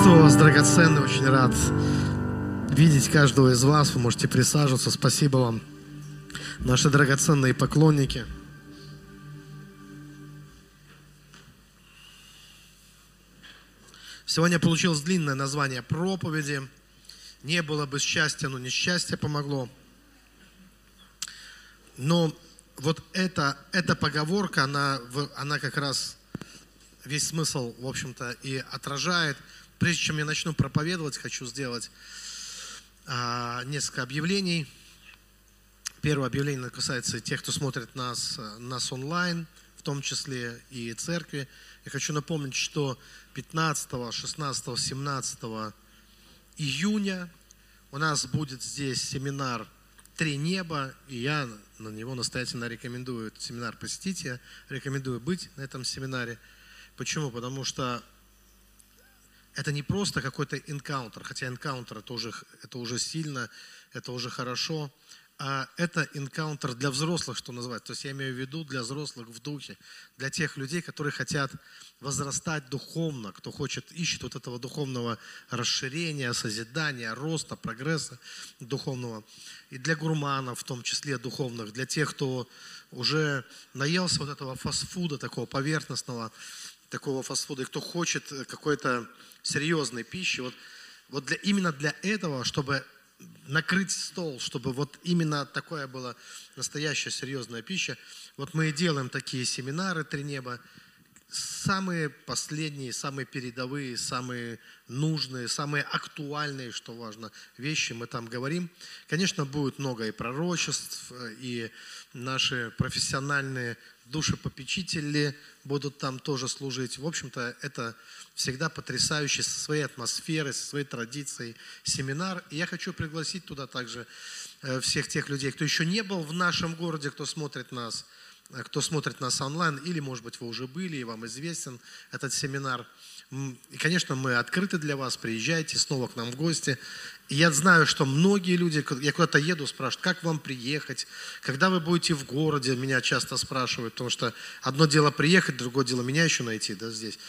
Приветствую вас, драгоценный, очень рад видеть каждого из вас. Вы можете присаживаться. Спасибо вам, наши драгоценные поклонники. Сегодня получилось длинное название проповеди. Не было бы счастья, но несчастье помогло. Но вот эта, эта поговорка, она, она как раз весь смысл, в общем-то, и отражает – Прежде чем я начну проповедовать, хочу сделать а, несколько объявлений. Первое объявление касается тех, кто смотрит нас, нас онлайн, в том числе и церкви. Я хочу напомнить, что 15, 16, 17 июня у нас будет здесь семинар «Три неба», и я на него настоятельно рекомендую этот семинар посетить, я рекомендую быть на этом семинаре. Почему? Потому что это не просто какой-то энкаунтер, хотя энкаунтер это уже, это уже сильно, это уже хорошо, а это энкаунтер для взрослых, что называется. То есть я имею в виду для взрослых в духе, для тех людей, которые хотят возрастать духовно, кто хочет, ищет вот этого духовного расширения, созидания, роста, прогресса духовного. И для гурманов, в том числе духовных, для тех, кто уже наелся вот этого фастфуда такого поверхностного, такого фастфуда, и кто хочет какой-то серьезной пищи, вот, вот для, именно для этого, чтобы накрыть стол, чтобы вот именно такое была настоящая серьезная пища, вот мы и делаем такие семинары «Три неба», самые последние, самые передовые, самые нужные, самые актуальные, что важно, вещи мы там говорим. Конечно, будет много и пророчеств, и наши профессиональные душепопечители будут там тоже служить. В общем-то, это всегда потрясающий со своей атмосферой, со своей традицией семинар. И я хочу пригласить туда также э, всех тех людей, кто еще не был в нашем городе, кто смотрит нас, э, кто смотрит нас онлайн, или, может быть, вы уже были, и вам известен этот семинар. И, конечно, мы открыты для вас, приезжайте снова к нам в гости. Я знаю, что многие люди, я куда-то еду, спрашивают, как вам приехать, когда вы будете в городе, меня часто спрашивают, потому что одно дело приехать, другое дело меня еще найти да, здесь.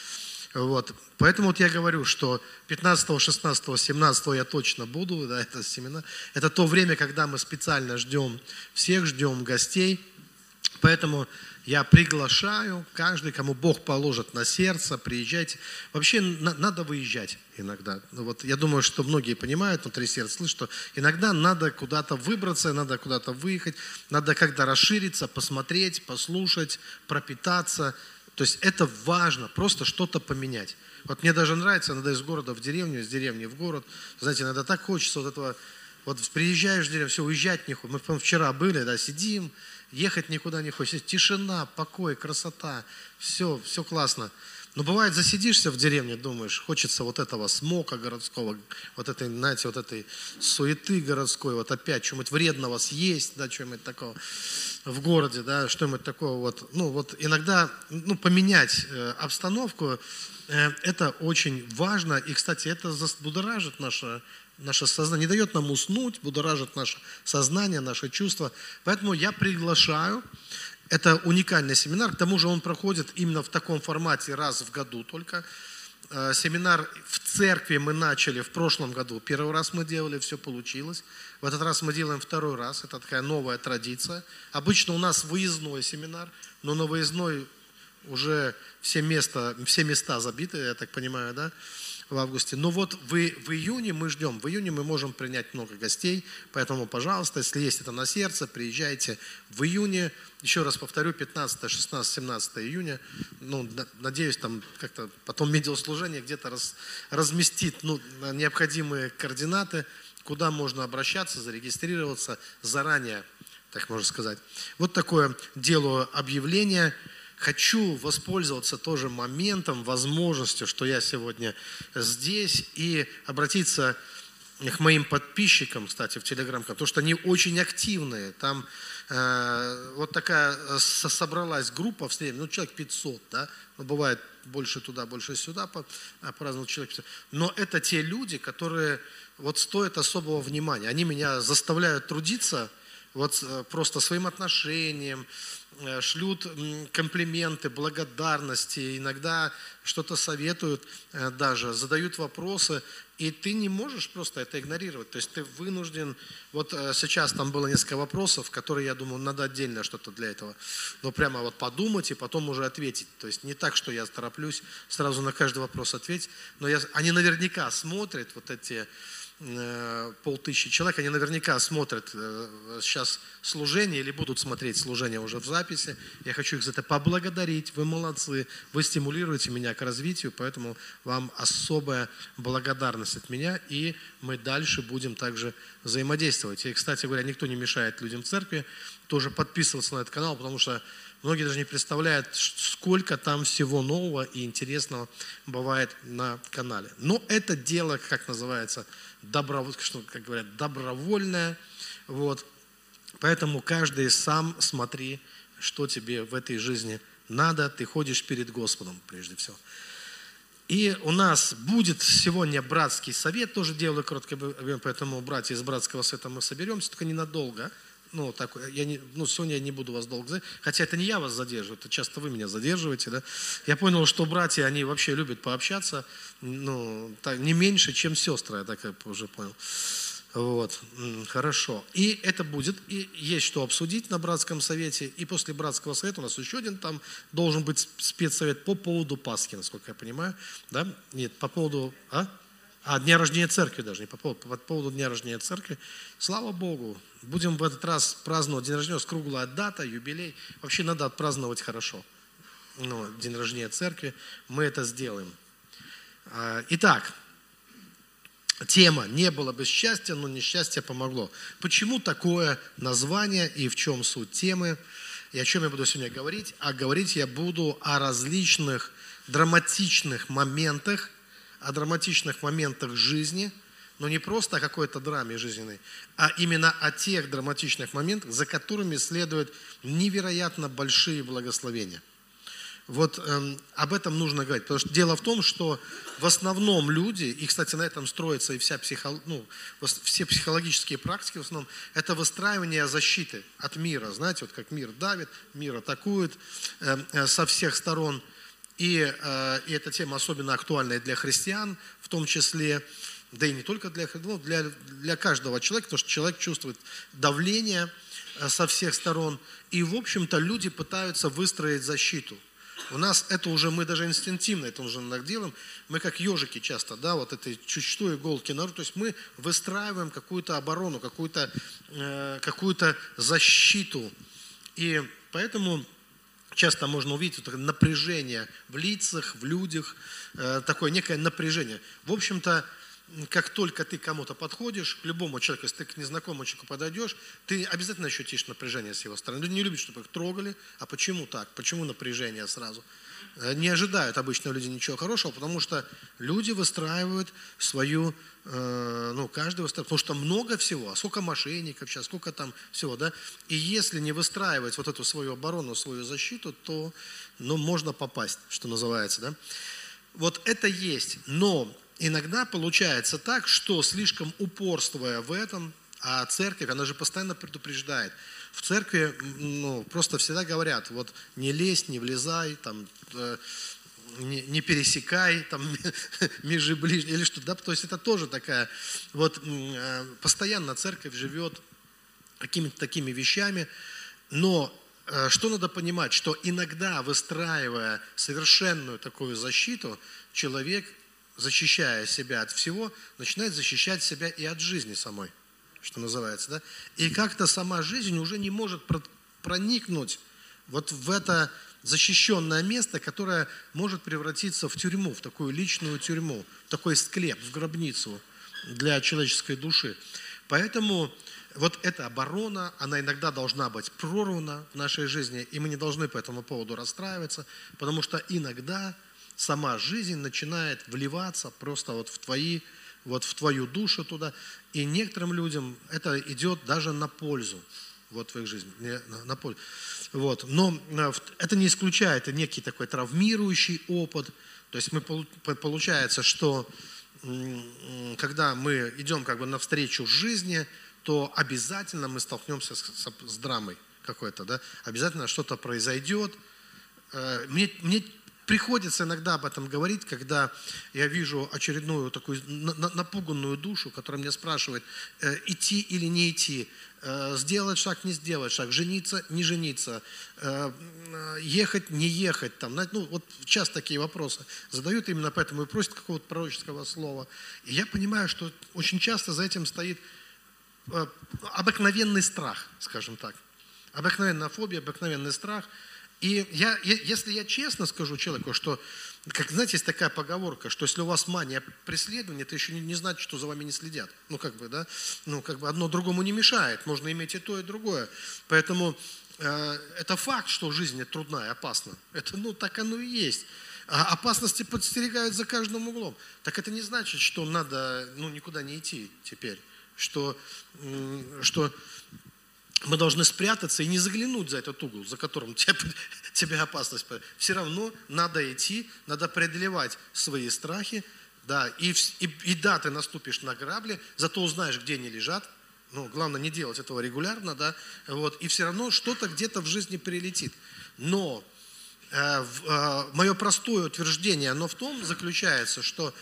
Вот. Поэтому вот я говорю, что 15, 16, 17 я точно буду, да, это семена. Это то время, когда мы специально ждем всех, ждем гостей. Поэтому я приглашаю каждый, кому Бог положит на сердце, приезжайте. Вообще на, надо выезжать иногда. Ну вот, я думаю, что многие понимают внутри сердца, слышат, что иногда надо куда-то выбраться, надо куда-то выехать, надо как-то расшириться, посмотреть, послушать, пропитаться. То есть это важно, просто что-то поменять. Вот мне даже нравится, иногда из города в деревню, из деревни в город. Знаете, иногда так хочется вот этого, вот приезжаешь в деревню, все, уезжать не хочется. Мы вчера были, да, сидим, ехать никуда не хочется. Тишина, покой, красота, все, все классно. Но бывает, засидишься в деревне, думаешь, хочется вот этого смока городского, вот этой, знаете, вот этой суеты городской, вот опять что-нибудь вредного съесть, да, что-нибудь такого в городе, да, что-нибудь такого вот. Ну, вот иногда, ну, поменять э, обстановку, э, это очень важно. И, кстати, это будоражит наше наше сознание, не дает нам уснуть, будоражит наше сознание, наши чувства. Поэтому я приглашаю, это уникальный семинар, к тому же он проходит именно в таком формате раз в году только. Э, семинар в церкви мы начали в прошлом году. Первый раз мы делали, все получилось. В этот раз мы делаем второй раз. Это такая новая традиция. Обычно у нас выездной семинар, но на выездной уже все, места, все места забиты, я так понимаю, да? В августе. Но вот в, в июне мы ждем, в июне мы можем принять много гостей, поэтому, пожалуйста, если есть это на сердце, приезжайте в июне, еще раз повторю, 15, 16, 17 июня, ну, надеюсь, там как-то потом медиаслужение где-то раз, разместит ну, необходимые координаты, куда можно обращаться, зарегистрироваться заранее, так можно сказать. Вот такое делаю объявление – хочу воспользоваться тоже моментом, возможностью, что я сегодня здесь, и обратиться к моим подписчикам, кстати, в Телеграм, потому что они очень активные. Там э, вот такая собралась группа в среднем, ну, человек 500, да, ну, бывает больше туда, больше сюда, по, а, по-разному человек 500. Но это те люди, которые вот стоят особого внимания. Они меня заставляют трудиться, вот э, просто своим отношением, шлют комплименты, благодарности, иногда что-то советуют э, даже, задают вопросы, и ты не можешь просто это игнорировать. То есть ты вынужден, вот сейчас там было несколько вопросов, которые, я думаю, надо отдельно что-то для этого, но прямо вот подумать и потом уже ответить. То есть не так, что я тороплюсь сразу на каждый вопрос ответить, но я, они наверняка смотрят вот эти Э, полтысячи человек, они наверняка смотрят э, сейчас служение или будут смотреть служение уже в записи. Я хочу их за это поблагодарить. Вы молодцы, вы стимулируете меня к развитию, поэтому вам особая благодарность от меня, и мы дальше будем также взаимодействовать. И, кстати говоря, никто не мешает людям в церкви тоже подписываться на этот канал, потому что Многие даже не представляют, сколько там всего нового и интересного бывает на канале. Но это дело, как называется, добро, что, как говорят, добровольное. Вот. Поэтому каждый сам смотри, что тебе в этой жизни надо. Ты ходишь перед Господом прежде всего. И у нас будет сегодня братский совет, тоже делаю короткое, поэтому братья из братского совета мы соберемся, только ненадолго ну, так, я не, ну, сегодня я не буду вас долго задерживать, хотя это не я вас задерживаю, это часто вы меня задерживаете, да. Я понял, что братья, они вообще любят пообщаться, ну, так, не меньше, чем сестры, я так уже понял. Вот, хорошо. И это будет, и есть что обсудить на братском совете, и после братского совета у нас еще один там должен быть спецсовет по поводу Пасхи, насколько я понимаю, да? Нет, по поводу, а? А, дня рождения церкви даже, не по поводу, по поводу дня рождения церкви. Слава Богу, будем в этот раз праздновать день рождения, с круглая дата, юбилей. Вообще надо отпраздновать хорошо. Ну, день рождения церкви, мы это сделаем. А, итак, тема «Не было бы счастья, но несчастье помогло». Почему такое название и в чем суть темы? И о чем я буду сегодня говорить? А говорить я буду о различных драматичных моментах – о драматичных моментах жизни, но не просто о какой-то драме жизненной, а именно о тех драматичных моментах, за которыми следуют невероятно большие благословения. Вот эм, об этом нужно говорить, потому что дело в том, что в основном люди, и, кстати, на этом строится и вся психо, ну, все психологические практики, в основном, это выстраивание защиты от мира. Знаете, вот как мир давит, мир атакует э, э, со всех сторон – и, э, и эта тема особенно актуальна для христиан, в том числе, да и не только для, ну, для, для каждого человека, потому что человек чувствует давление э, со всех сторон. И, в общем-то, люди пытаются выстроить защиту. У нас это уже, мы даже инстинктивно это уже делаем. Мы как ежики часто, да, вот этой чуть что иголки народ. То есть мы выстраиваем какую-то оборону, какую-то э, какую защиту. И поэтому часто можно увидеть вот напряжение в лицах, в людях, э, такое некое напряжение. В общем-то, как только ты кому-то подходишь, к любому человеку, если ты к незнакомому человеку подойдешь, ты обязательно ощутишь напряжение с его стороны. Люди не любят, чтобы их трогали. А почему так? Почему напряжение сразу? Э, не ожидают обычно люди ничего хорошего, потому что люди выстраивают свою, э, ну, каждый выстраивает, потому что много всего, а сколько мошенников сейчас, сколько там всего, да, и если не выстраивать вот эту свою оборону, свою защиту, то, ну, можно попасть, что называется, да. Вот это есть, но иногда получается так, что слишком упорствуя в этом, а церковь, она же постоянно предупреждает – в церкви ну, просто всегда говорят, вот не лезь, не влезай, там, э, не, не пересекай там межи ближние или что-то, да, то есть это тоже такая, вот э, постоянно церковь живет какими-то такими вещами, но э, что надо понимать, что иногда выстраивая совершенную такую защиту, человек, защищая себя от всего, начинает защищать себя и от жизни самой что называется, да? И как-то сама жизнь уже не может проникнуть вот в это защищенное место, которое может превратиться в тюрьму, в такую личную тюрьму, в такой склеп, в гробницу для человеческой души. Поэтому вот эта оборона, она иногда должна быть прорвана в нашей жизни, и мы не должны по этому поводу расстраиваться, потому что иногда сама жизнь начинает вливаться просто вот в твои вот в твою душу туда. И некоторым людям это идет даже на пользу вот в их жизни, на, на пользу. Вот. Но э, это не исключает некий такой травмирующий опыт. То есть мы, получается, что когда мы идем как бы навстречу жизни, то обязательно мы столкнемся с, с, с драмой какой-то, да, обязательно что-то произойдет. Э, мне, мне приходится иногда об этом говорить, когда я вижу очередную такую напуганную душу, которая меня спрашивает, э, идти или не идти, э, сделать шаг, не сделать шаг, жениться, не жениться, ехать, не ехать. Там, ну, вот часто такие вопросы задают именно поэтому и просят какого-то пророческого слова. И я понимаю, что очень часто за этим стоит обыкновенный страх, скажем так. Обыкновенная фобия, обыкновенный страх. И я, если я честно скажу человеку, что, как знаете, есть такая поговорка, что если у вас мания преследования, это еще не, не значит, что за вами не следят. Ну, как бы, да, ну, как бы одно другому не мешает, можно иметь и то, и другое. Поэтому э, это факт, что жизнь трудна и опасна. Это, ну, так оно и есть. А опасности подстерегают за каждым углом. Так это не значит, что надо, ну, никуда не идти теперь. Что, что мы должны спрятаться и не заглянуть за этот угол, за которым тебе, тебе опасность. Все равно надо идти, надо преодолевать свои страхи, да, и, и, и да, ты наступишь на грабли, зато узнаешь, где они лежат, ну, главное не делать этого регулярно, да, вот, и все равно что-то где-то в жизни прилетит. Но э, э, мое простое утверждение, оно в том заключается, что,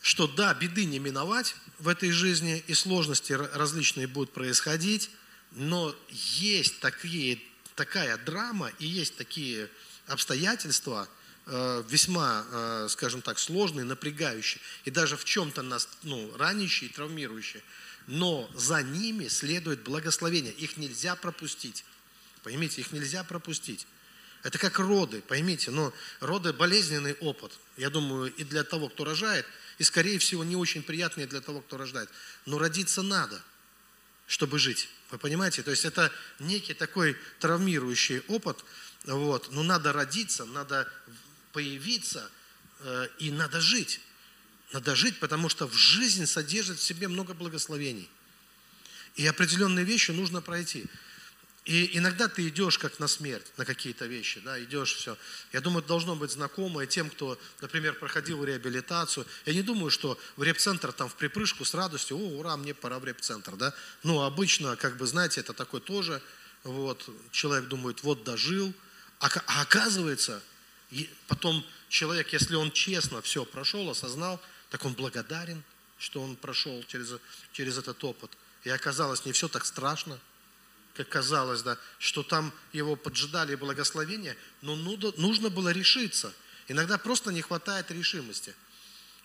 что да, беды не миновать в этой жизни, и сложности различные будут происходить, но есть такие, такая драма и есть такие обстоятельства, э, весьма, э, скажем так, сложные, напрягающие, и даже в чем-то нас ну, ранящие, травмирующие. Но за ними следует благословение. Их нельзя пропустить. Поймите, их нельзя пропустить. Это как роды, поймите, но роды – болезненный опыт. Я думаю, и для того, кто рожает, и, скорее всего, не очень приятный для того, кто рождает. Но родиться надо, чтобы жить. Вы понимаете? То есть это некий такой травмирующий опыт. Вот. Но надо родиться, надо появиться э, и надо жить. Надо жить, потому что в жизнь содержит в себе много благословений. И определенные вещи нужно пройти. И иногда ты идешь как на смерть, на какие-то вещи, да, идешь все. Я думаю, это должно быть знакомое тем, кто, например, проходил реабилитацию. Я не думаю, что в репцентр там в припрыжку с радостью, о, ура, мне пора в репцентр, да. Ну, обычно, как бы, знаете, это такой тоже, вот, человек думает, вот дожил, а, а оказывается, потом человек, если он честно все прошел, осознал, так он благодарен, что он прошел через, через этот опыт. И оказалось, не все так страшно, как казалось, да, что там его поджидали благословения, но нужно было решиться. Иногда просто не хватает решимости.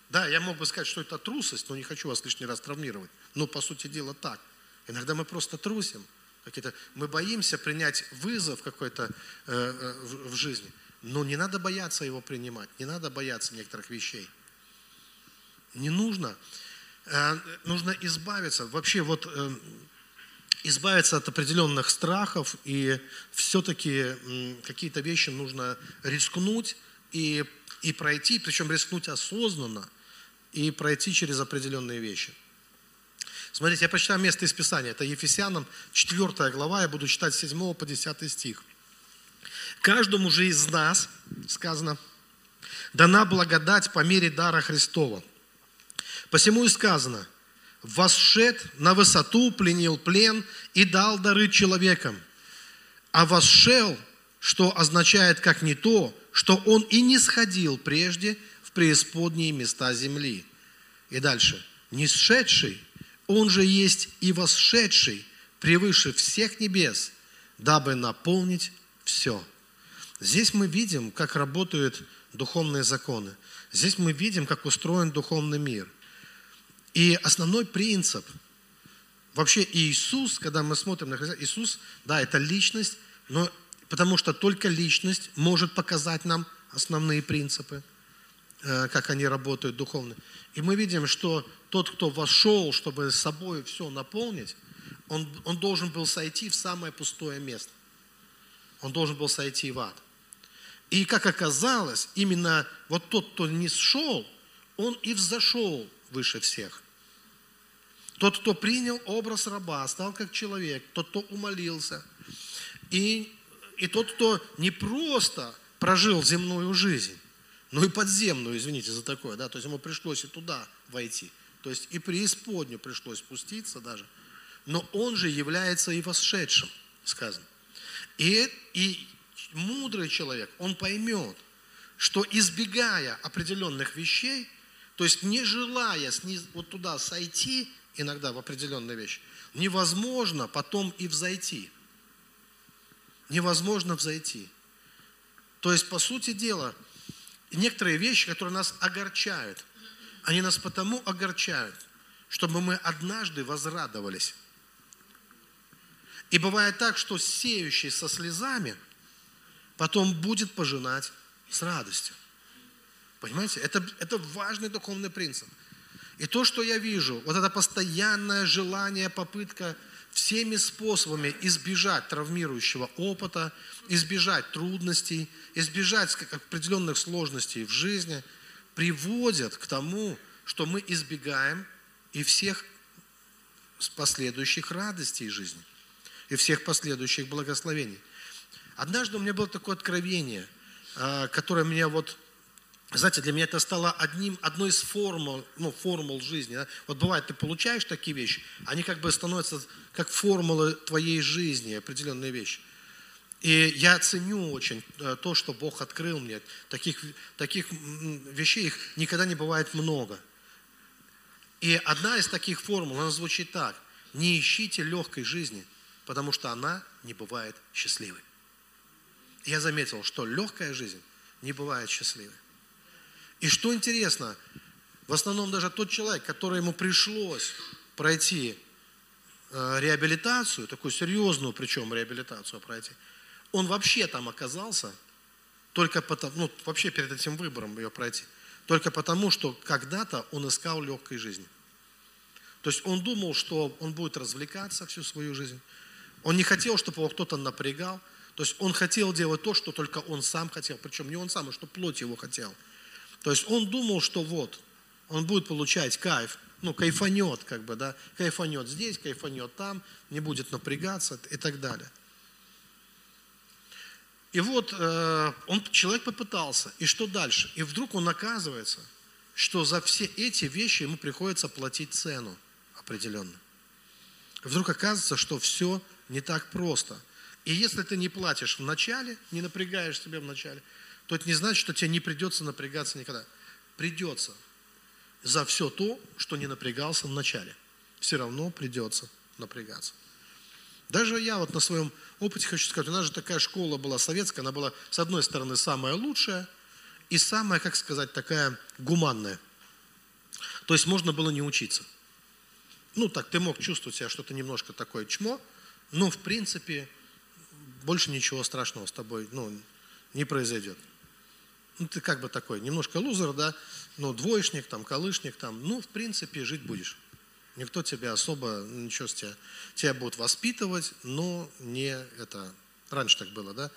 Да, я мог бы сказать, что это трусость, но не хочу вас лишний раз травмировать. Но по сути дела так. Иногда мы просто трусим. Какие-то, мы боимся принять вызов какой-то э, э, в, в жизни. Но не надо бояться его принимать, не надо бояться некоторых вещей. Не нужно. Э, нужно избавиться. Вообще вот э, избавиться от определенных страхов, и все-таки какие-то вещи нужно рискнуть и, и пройти, причем рискнуть осознанно, и пройти через определенные вещи. Смотрите, я прочитаю место из Писания. Это Ефесянам 4 глава, я буду читать с 7 по 10 стих. «Каждому же из нас, сказано, дана благодать по мере дара Христова. Посему и сказано – восшед на высоту, пленил плен и дал дары человекам. А восшел, что означает как не то, что он и не сходил прежде в преисподние места земли. И дальше. Не сшедший, он же есть и восшедший превыше всех небес, дабы наполнить все. Здесь мы видим, как работают духовные законы. Здесь мы видим, как устроен духовный мир. И основной принцип, вообще Иисус, когда мы смотрим на Христа, Иисус, да, это личность, но потому что только личность может показать нам основные принципы, э, как они работают духовно. И мы видим, что тот, кто вошел, чтобы с собой все наполнить, он, он должен был сойти в самое пустое место. Он должен был сойти в ад. И как оказалось, именно вот тот, кто не сшел, он и взошел выше всех. Тот, кто принял образ раба, стал как человек, тот, кто умолился. И, и тот, кто не просто прожил земную жизнь, но и подземную, извините за такое, да, то есть ему пришлось и туда войти, то есть и преисподнюю пришлось спуститься даже. но Он же является и восшедшим, сказано. И, и мудрый человек, он поймет, что избегая определенных вещей, то есть не желая вот туда сойти, иногда в определенные вещи, невозможно потом и взойти. Невозможно взойти. То есть, по сути дела, некоторые вещи, которые нас огорчают, они нас потому огорчают, чтобы мы однажды возрадовались. И бывает так, что сеющий со слезами потом будет пожинать с радостью. Понимаете? Это, это важный духовный принцип. И то, что я вижу, вот это постоянное желание, попытка всеми способами избежать травмирующего опыта, избежать трудностей, избежать определенных сложностей в жизни, приводят к тому, что мы избегаем и всех последующих радостей жизни, и всех последующих благословений. Однажды у меня было такое откровение, а, которое меня вот знаете, для меня это стало одним, одной из формул, ну, формул жизни. Да? Вот бывает, ты получаешь такие вещи, они как бы становятся как формулы твоей жизни, определенные вещи. И я ценю очень э, то, что Бог открыл мне. Таких, таких вещей их никогда не бывает много. И одна из таких формул, она звучит так. Не ищите легкой жизни, потому что она не бывает счастливой. Я заметил, что легкая жизнь не бывает счастливой. И что интересно, в основном даже тот человек, который ему пришлось пройти э, реабилитацию, такую серьезную причем реабилитацию пройти, он вообще там оказался только потому, ну, вообще перед этим выбором ее пройти, только потому, что когда-то он искал легкой жизни. То есть он думал, что он будет развлекаться всю свою жизнь. Он не хотел, чтобы его кто-то напрягал. То есть он хотел делать то, что только он сам хотел. Причем не он сам, а что плоть его хотел. То есть он думал, что вот, он будет получать кайф, ну, кайфанет, как бы, да, кайфанет здесь, кайфанет там, не будет напрягаться и так далее. И вот э, он, человек попытался, и что дальше? И вдруг он оказывается, что за все эти вещи ему приходится платить цену определенно. Вдруг оказывается, что все не так просто. И если ты не платишь в начале, не напрягаешь себя в начале, то это не значит, что тебе не придется напрягаться никогда. Придется за все то, что не напрягался в начале. Все равно придется напрягаться. Даже я вот на своем опыте хочу сказать, у нас же такая школа была советская, она была, с одной стороны, самая лучшая и самая, как сказать, такая гуманная. То есть можно было не учиться. Ну, так, ты мог чувствовать себя что-то немножко такое чмо, но, в принципе, больше ничего страшного с тобой ну, не произойдет ну, ты как бы такой, немножко лузер, да, но двоечник, там, колышник, там, ну, в принципе, жить будешь. Никто тебя особо, ничего с тебя, тебя будут воспитывать, но не это, раньше так было, да,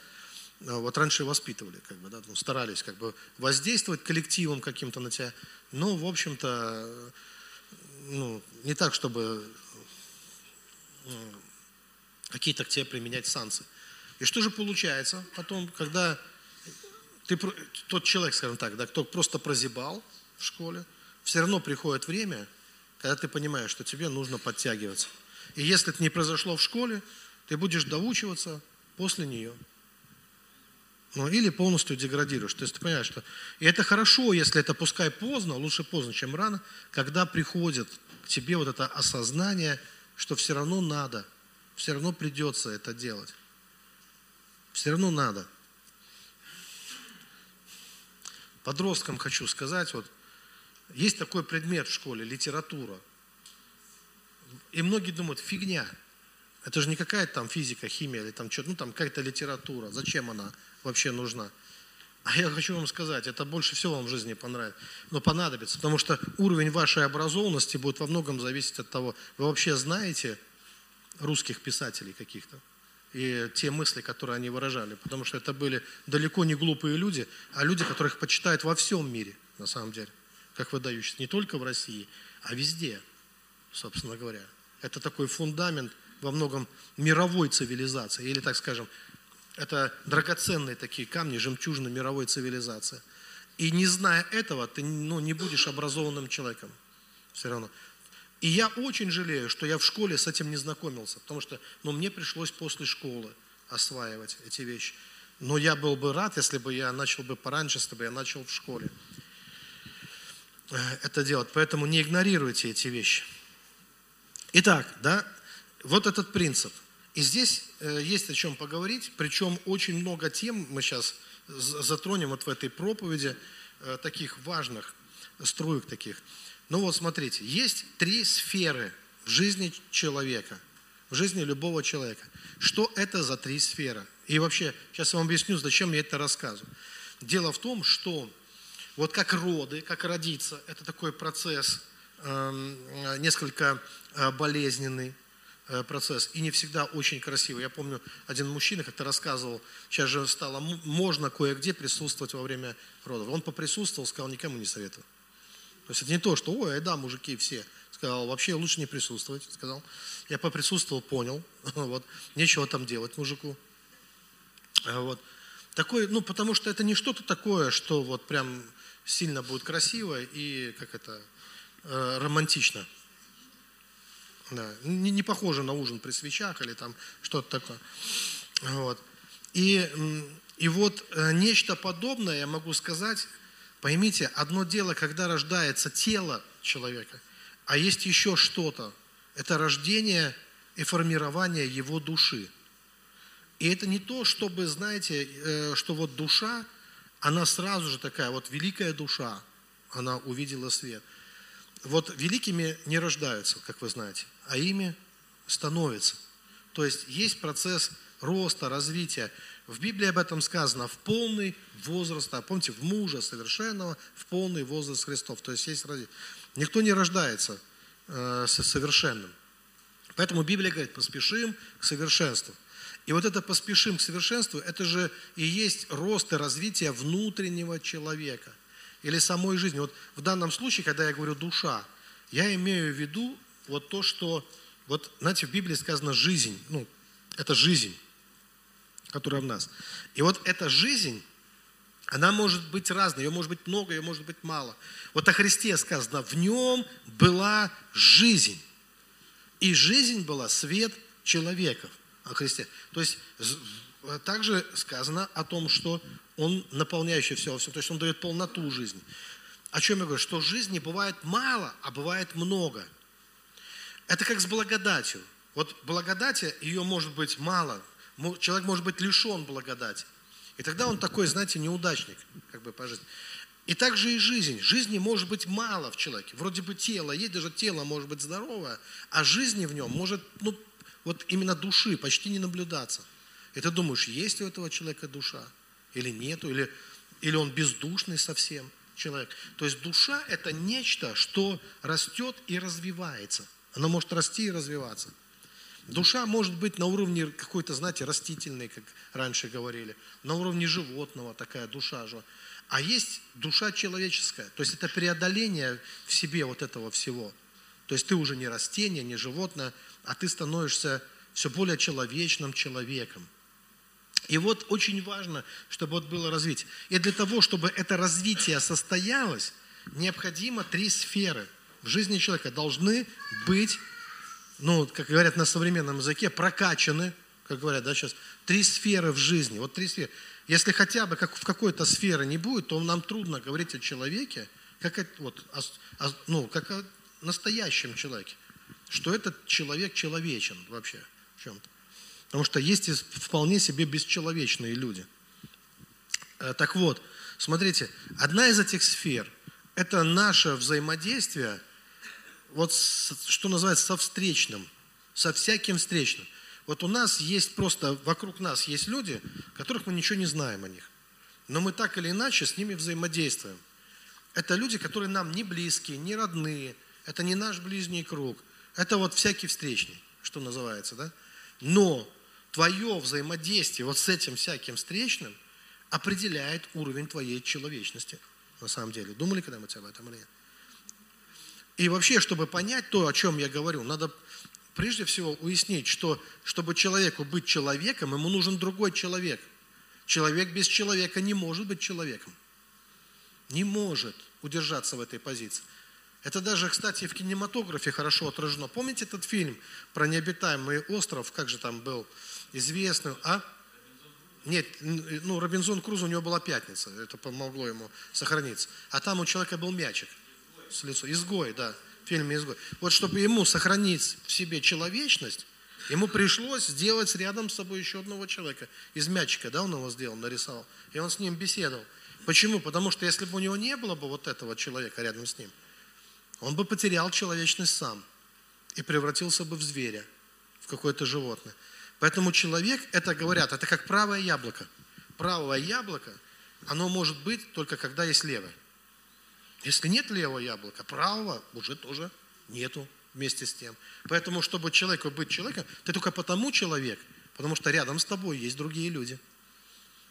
а вот раньше воспитывали, как бы, да, старались как бы воздействовать коллективом каким-то на тебя, но, в общем-то, ну, не так, чтобы какие-то к тебе применять санкции. И что же получается потом, когда ты, тот человек, скажем так, да, кто просто прозябал в школе, все равно приходит время, когда ты понимаешь, что тебе нужно подтягиваться. И если это не произошло в школе, ты будешь доучиваться после нее. Ну, или полностью деградируешь. То есть ты понимаешь, что... И это хорошо, если это пускай поздно, лучше поздно, чем рано, когда приходит к тебе вот это осознание, что все равно надо, все равно придется это делать. Все равно надо. Подросткам хочу сказать, вот есть такой предмет в школе, литература. И многие думают, фигня. Это же не какая-то там физика, химия или там что-то, ну там какая-то литература. Зачем она вообще нужна? А я хочу вам сказать, это больше всего вам в жизни понравится, но понадобится, потому что уровень вашей образованности будет во многом зависеть от того, вы вообще знаете русских писателей каких-то и те мысли, которые они выражали, потому что это были далеко не глупые люди, а люди, которых почитают во всем мире, на самом деле, как выдающиеся, не только в России, а везде, собственно говоря. Это такой фундамент во многом мировой цивилизации, или, так скажем, это драгоценные такие камни, жемчужины мировой цивилизации. И не зная этого, ты ну, не будешь образованным человеком все равно. И я очень жалею, что я в школе с этим не знакомился, потому что ну, мне пришлось после школы осваивать эти вещи. Но я был бы рад, если бы я начал бы пораньше, если бы я начал в школе э, это делать. Поэтому не игнорируйте эти вещи. Итак, да, вот этот принцип. И здесь э, есть о чем поговорить, причем очень много тем мы сейчас затронем вот в этой проповеди, э, таких важных, струек таких. Ну вот смотрите, есть три сферы в жизни человека, в жизни любого человека. Что это за три сферы? И вообще, сейчас я вам объясню, зачем я это рассказываю. Дело в том, что вот как роды, как родиться, это такой процесс э, несколько э, болезненный, процесс, и не всегда очень красиво. Я помню, один мужчина как-то рассказывал, сейчас же стало можно кое-где присутствовать во время родов. Он поприсутствовал, сказал, никому не советую. То есть это не то, что, ой, да, мужики все. Сказал, вообще лучше не присутствовать, сказал. Я поприсутствовал, понял, вот, нечего там делать мужику. А вот. Такой, ну, потому что это не что-то такое, что вот прям сильно будет красиво и, как это, э, романтично. Да. Не, не похоже на ужин при свечах или там что-то такое. Вот. И, и вот э, нечто подобное, я могу сказать, поймите, одно дело, когда рождается тело человека, а есть еще что-то. Это рождение и формирование его души. И это не то, чтобы, знаете, э, что вот душа, она сразу же такая, вот великая душа, она увидела свет – вот великими не рождаются, как вы знаете, а ими становятся. То есть есть процесс роста, развития. В Библии об этом сказано, в полный возраст, а помните, в мужа совершенного, в полный возраст Христов. То есть есть. Никто не рождается э, совершенным. Поэтому Библия говорит, поспешим к совершенству. И вот это поспешим к совершенству, это же и есть рост и развитие внутреннего человека – или самой жизни. Вот в данном случае, когда я говорю душа, я имею в виду вот то, что, вот знаете, в Библии сказано жизнь, ну, это жизнь, которая в нас. И вот эта жизнь, она может быть разной, ее может быть много, ее может быть мало. Вот о Христе сказано, в нем была жизнь. И жизнь была свет человеков о Христе. То есть также сказано о том, что он наполняющий все во всем, то есть Он дает полноту жизни. О чем я говорю? Что жизни бывает мало, а бывает много. Это как с благодатью. Вот благодати, ее может быть мало. Человек может быть лишен благодати. И тогда он такой, знаете, неудачник, как бы по жизни. И также и жизнь. Жизни может быть мало в человеке. Вроде бы тело, есть даже тело может быть здоровое, а жизни в нем может, ну, вот именно души почти не наблюдаться. И ты думаешь, есть у этого человека душа? или нету, или, или он бездушный совсем человек. То есть душа – это нечто, что растет и развивается. Она может расти и развиваться. Душа может быть на уровне какой-то, знаете, растительной, как раньше говорили, на уровне животного такая душа же. А есть душа человеческая, то есть это преодоление в себе вот этого всего. То есть ты уже не растение, не животное, а ты становишься все более человечным человеком. И вот очень важно, чтобы вот было развитие. И для того, чтобы это развитие состоялось, необходимо три сферы в жизни человека должны быть, ну, как говорят на современном языке, прокачаны, как говорят, да, сейчас, три сферы в жизни. Вот три сферы. Если хотя бы как в какой-то сфере не будет, то нам трудно говорить о человеке, как, вот, о, ну, как о настоящем человеке. Что этот человек человечен вообще в чем-то. Потому что есть вполне себе бесчеловечные люди. Э, так вот, смотрите, одна из этих сфер – это наше взаимодействие, вот что называется, со встречным, со всяким встречным. Вот у нас есть просто, вокруг нас есть люди, которых мы ничего не знаем о них. Но мы так или иначе с ними взаимодействуем. Это люди, которые нам не близкие, не родные, это не наш ближний круг. Это вот всякий встречный, что называется, да? Но твое взаимодействие вот с этим всяким встречным определяет уровень твоей человечности. На самом деле. Думали когда-нибудь об этом или нет? И вообще, чтобы понять то, о чем я говорю, надо прежде всего уяснить, что чтобы человеку быть человеком, ему нужен другой человек. Человек без человека не может быть человеком. Не может удержаться в этой позиции. Это даже, кстати, в кинематографе хорошо отражено. Помните этот фильм про необитаемый остров, как же там был известный, а? Нет, ну, Робинзон Круз, у него была пятница, это помогло ему сохраниться. А там у человека был мячик с лицом. Изгой, да, в фильме «Изгой». Вот чтобы ему сохранить в себе человечность, ему пришлось сделать рядом с собой еще одного человека. Из мячика, да, он его сделал, нарисовал. И он с ним беседовал. Почему? Потому что если бы у него не было бы вот этого человека рядом с ним, он бы потерял человечность сам и превратился бы в зверя, в какое-то животное. Поэтому человек, это говорят, это как правое яблоко. Правое яблоко, оно может быть только когда есть левое. Если нет левого яблока, правого уже тоже нету вместе с тем. Поэтому, чтобы человеку быть человеком, ты только потому человек, потому что рядом с тобой есть другие люди.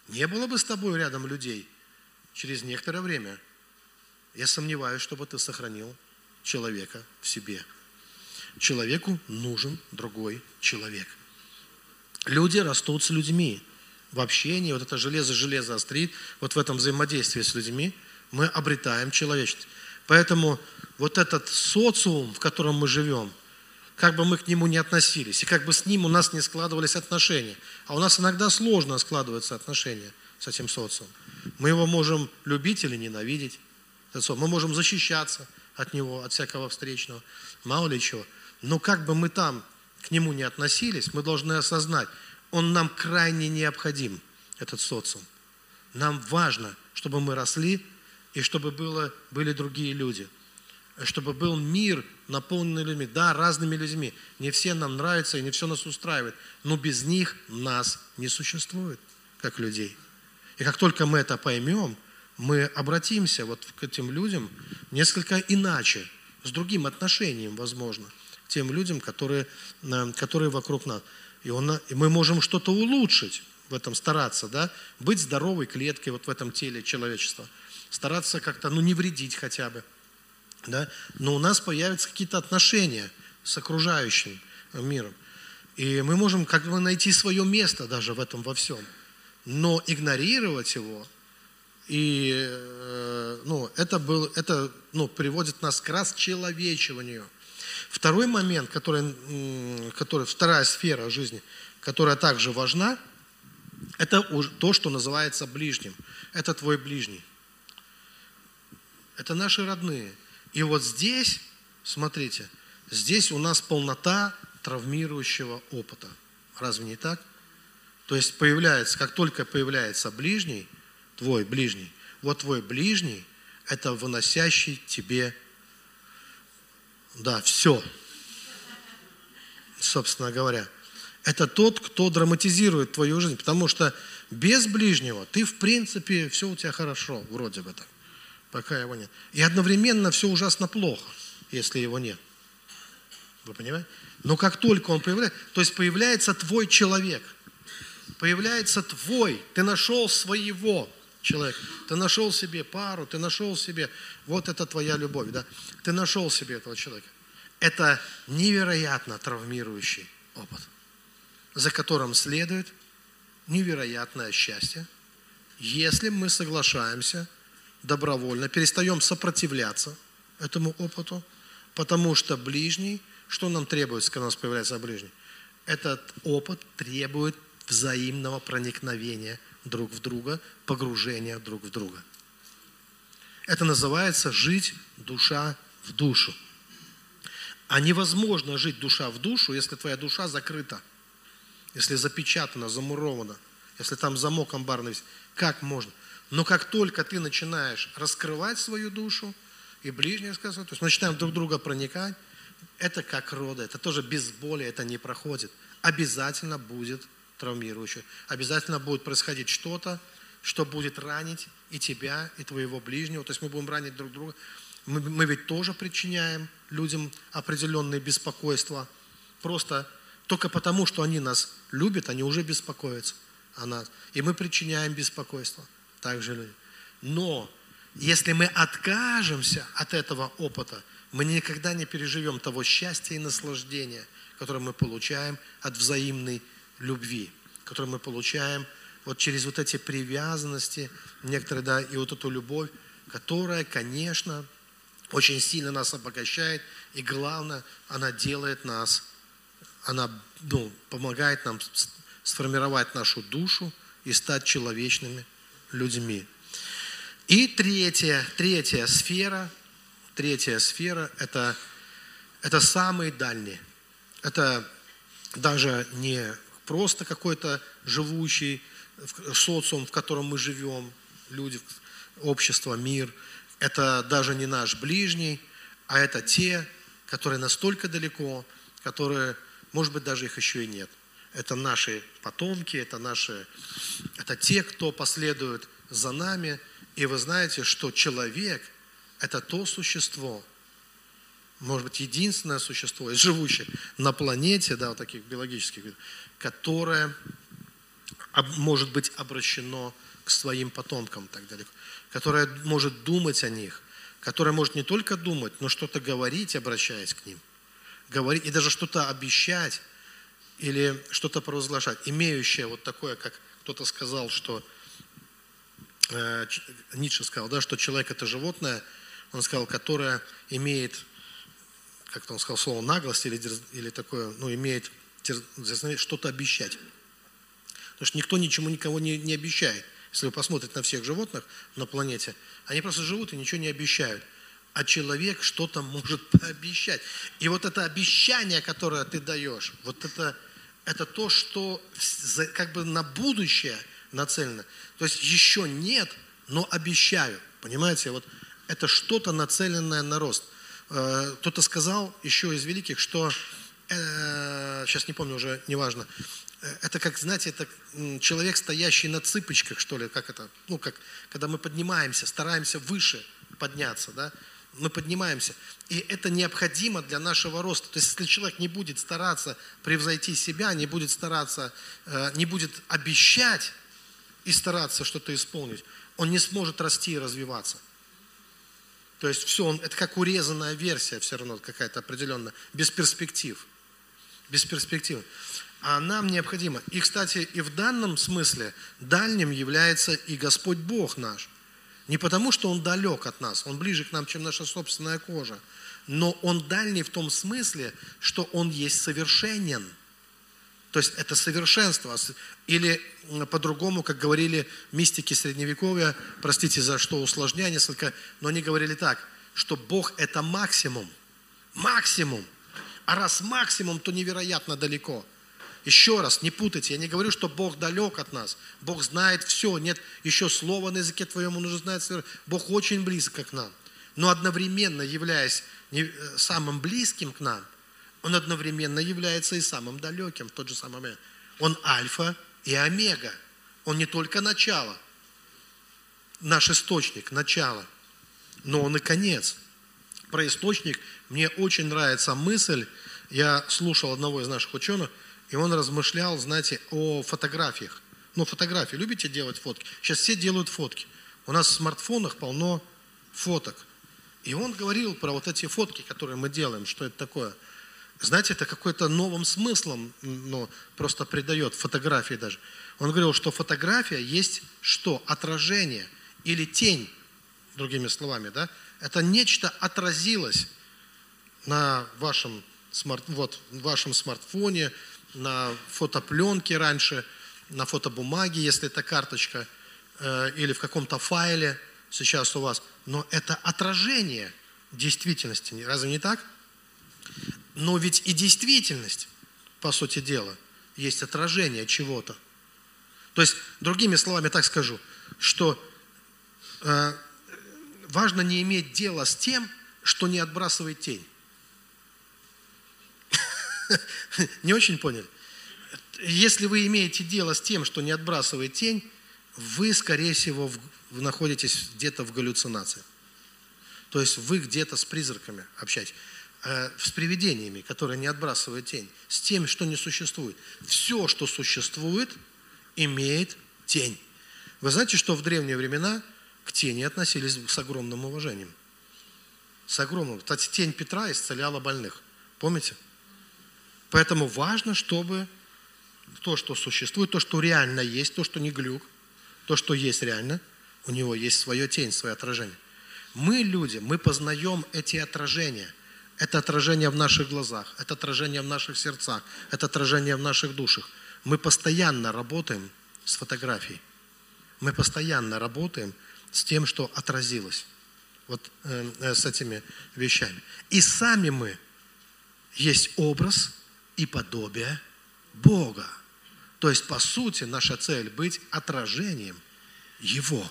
Не было бы с тобой рядом людей через некоторое время. Я сомневаюсь, чтобы ты сохранил человека в себе. Человеку нужен другой человек. Люди растут с людьми. В общении, вот это железо-железо острит, вот в этом взаимодействии с людьми мы обретаем человечность. Поэтому вот этот социум, в котором мы живем, как бы мы к нему не относились, и как бы с ним у нас не складывались отношения, а у нас иногда сложно складываются отношения с этим социумом. Мы его можем любить или ненавидеть, мы можем защищаться от него, от всякого встречного, мало ли чего. Но как бы мы там к нему не относились, мы должны осознать, он нам крайне необходим, этот социум. Нам важно, чтобы мы росли и чтобы было, были другие люди. Чтобы был мир, наполненный людьми. Да, разными людьми. Не все нам нравятся и не все нас устраивает. Но без них нас не существует, как людей. И как только мы это поймем, мы обратимся вот к этим людям несколько иначе, с другим отношением, возможно, тем людям, которые, э, которые вокруг нас. И, он, и мы можем что-то улучшить в этом, стараться, да, быть здоровой клеткой вот в этом теле человечества, стараться как-то, ну, не вредить хотя бы, да, но у нас появятся какие-то отношения с окружающим миром. И мы можем как бы найти свое место даже в этом во всем. Но игнорировать его и э, ну, это, был, это ну, приводит нас к расчеловечиванию. Второй момент, который, который, вторая сфера жизни, которая также важна, это то, что называется ближним. Это твой ближний. Это наши родные. И вот здесь, смотрите, здесь у нас полнота травмирующего опыта. Разве не так? То есть появляется, как только появляется ближний, твой ближний. Вот твой ближний – это выносящий тебе, да, все, собственно говоря. Это тот, кто драматизирует твою жизнь, потому что без ближнего ты, в принципе, все у тебя хорошо, вроде бы так, пока его нет. И одновременно все ужасно плохо, если его нет. Вы понимаете? Но как только он появляется, то есть появляется твой человек, появляется твой, ты нашел своего, человек. Ты нашел себе пару, ты нашел себе, вот это твоя любовь, да? Ты нашел себе этого человека. Это невероятно травмирующий опыт, за которым следует невероятное счастье, если мы соглашаемся добровольно, перестаем сопротивляться этому опыту, потому что ближний, что нам требуется, когда у нас появляется ближний? Этот опыт требует взаимного проникновения друг в друга, погружения друг в друга. Это называется жить душа в душу. А невозможно жить душа в душу, если твоя душа закрыта, если запечатана, замурована, если там замок амбарный. Как можно? Но как только ты начинаешь раскрывать свою душу, и ближнее сказать, то есть начинаем друг друга проникать, это как рода, это тоже без боли, это не проходит. Обязательно будет травмирующее. Обязательно будет происходить что-то, что будет ранить и тебя, и твоего ближнего. То есть мы будем ранить друг друга. Мы, мы ведь тоже причиняем людям определенные беспокойства. Просто только потому, что они нас любят, они уже беспокоятся о нас. И мы причиняем беспокойство. Также люди. Но если мы откажемся от этого опыта, мы никогда не переживем того счастья и наслаждения, которое мы получаем от взаимной любви, которую мы получаем вот через вот эти привязанности, некоторые, да, и вот эту любовь, которая, конечно, очень сильно нас обогащает, и главное, она делает нас, она ну, помогает нам сформировать нашу душу и стать человечными людьми. И третья, третья сфера, третья сфера – это, это самые дальние. Это даже не просто какой-то живущий социум, в котором мы живем, люди, общество, мир – это даже не наш ближний, а это те, которые настолько далеко, которые, может быть, даже их еще и нет. Это наши потомки, это наши, это те, кто последует за нами. И вы знаете, что человек – это то существо, может быть, единственное существо, живущее на планете, да, вот таких биологических видов, которое может быть обращено к своим потомкам так далее которая может думать о них, которая может не только думать, но что-то говорить, обращаясь к ним, говорить и даже что-то обещать или что-то провозглашать, имеющее вот такое, как кто-то сказал, что э, Ницше сказал, да, что человек это животное, он сказал, которое имеет, как он сказал слово наглость или, или такое, ну, имеет что-то обещать. Потому что никто ничему никого не, не обещает. Если вы посмотрите на всех животных на планете, они просто живут и ничего не обещают. А человек что-то может пообещать. И вот это обещание, которое ты даешь, вот это, это то, что как бы на будущее нацелено. То есть еще нет, но обещаю. Понимаете, вот это что-то нацеленное на рост. Э, кто-то сказал еще из великих, что, э, сейчас не помню уже, неважно, это как, знаете, это человек, стоящий на цыпочках, что ли, как это, ну, как, когда мы поднимаемся, стараемся выше подняться, да, мы поднимаемся. И это необходимо для нашего роста. То есть, если человек не будет стараться превзойти себя, не будет стараться, э, не будет обещать и стараться что-то исполнить, он не сможет расти и развиваться. То есть все, он, это как урезанная версия все равно какая-то определенная, без перспектив. Без перспектив а нам необходимо. И, кстати, и в данном смысле дальним является и Господь Бог наш. Не потому, что Он далек от нас, Он ближе к нам, чем наша собственная кожа, но Он дальний в том смысле, что Он есть совершенен. То есть это совершенство. Или по-другому, как говорили мистики Средневековья, простите за что усложняю несколько, но они говорили так, что Бог – это максимум. Максимум. А раз максимум, то невероятно далеко – еще раз, не путайте, я не говорю, что Бог далек от нас. Бог знает все, нет еще слова на языке твоем, Он уже знает все. Бог очень близко к нам. Но одновременно являясь э, самым близким к нам, Он одновременно является и самым далеким в тот же самый момент. Он альфа и омега. Он не только начало, наш источник, начало, но он и конец. Про источник мне очень нравится мысль, я слушал одного из наших ученых – и он размышлял, знаете, о фотографиях. Ну, фотографии. Любите делать фотки? Сейчас все делают фотки. У нас в смартфонах полно фоток. И он говорил про вот эти фотки, которые мы делаем, что это такое. Знаете, это какой-то новым смыслом ну, просто придает фотографии даже. Он говорил, что фотография есть что? Отражение или тень, другими словами, да? Это нечто отразилось на вашем, смарт, вот, вашем смартфоне, на фотопленке раньше, на фотобумаге, если это карточка, э, или в каком-то файле сейчас у вас. Но это отражение действительности, разве не так? Но ведь и действительность, по сути дела, есть отражение чего-то. То есть, другими словами так скажу, что э, важно не иметь дела с тем, что не отбрасывает тень. Не очень поняли? Если вы имеете дело с тем, что не отбрасывает тень, вы, скорее всего, в, находитесь где-то в галлюцинации. То есть вы где-то с призраками общаетесь, э, с привидениями, которые не отбрасывают тень, с тем, что не существует. Все, что существует, имеет тень. Вы знаете, что в древние времена к тени относились с огромным уважением? С огромным. Кстати, тень Петра исцеляла больных. Помните? Поэтому важно, чтобы то, что существует, то, что реально есть, то, что не глюк, то, что есть реально, у него есть свое тень, свое отражение. Мы люди, мы познаем эти отражения. Это отражение в наших глазах, это отражение в наших сердцах, это отражение в наших душах. Мы постоянно работаем с фотографией. Мы постоянно работаем с тем, что отразилось. Вот э, э, с этими вещами. И сами мы есть образ и подобие Бога. То есть, по сути, наша цель быть отражением Его,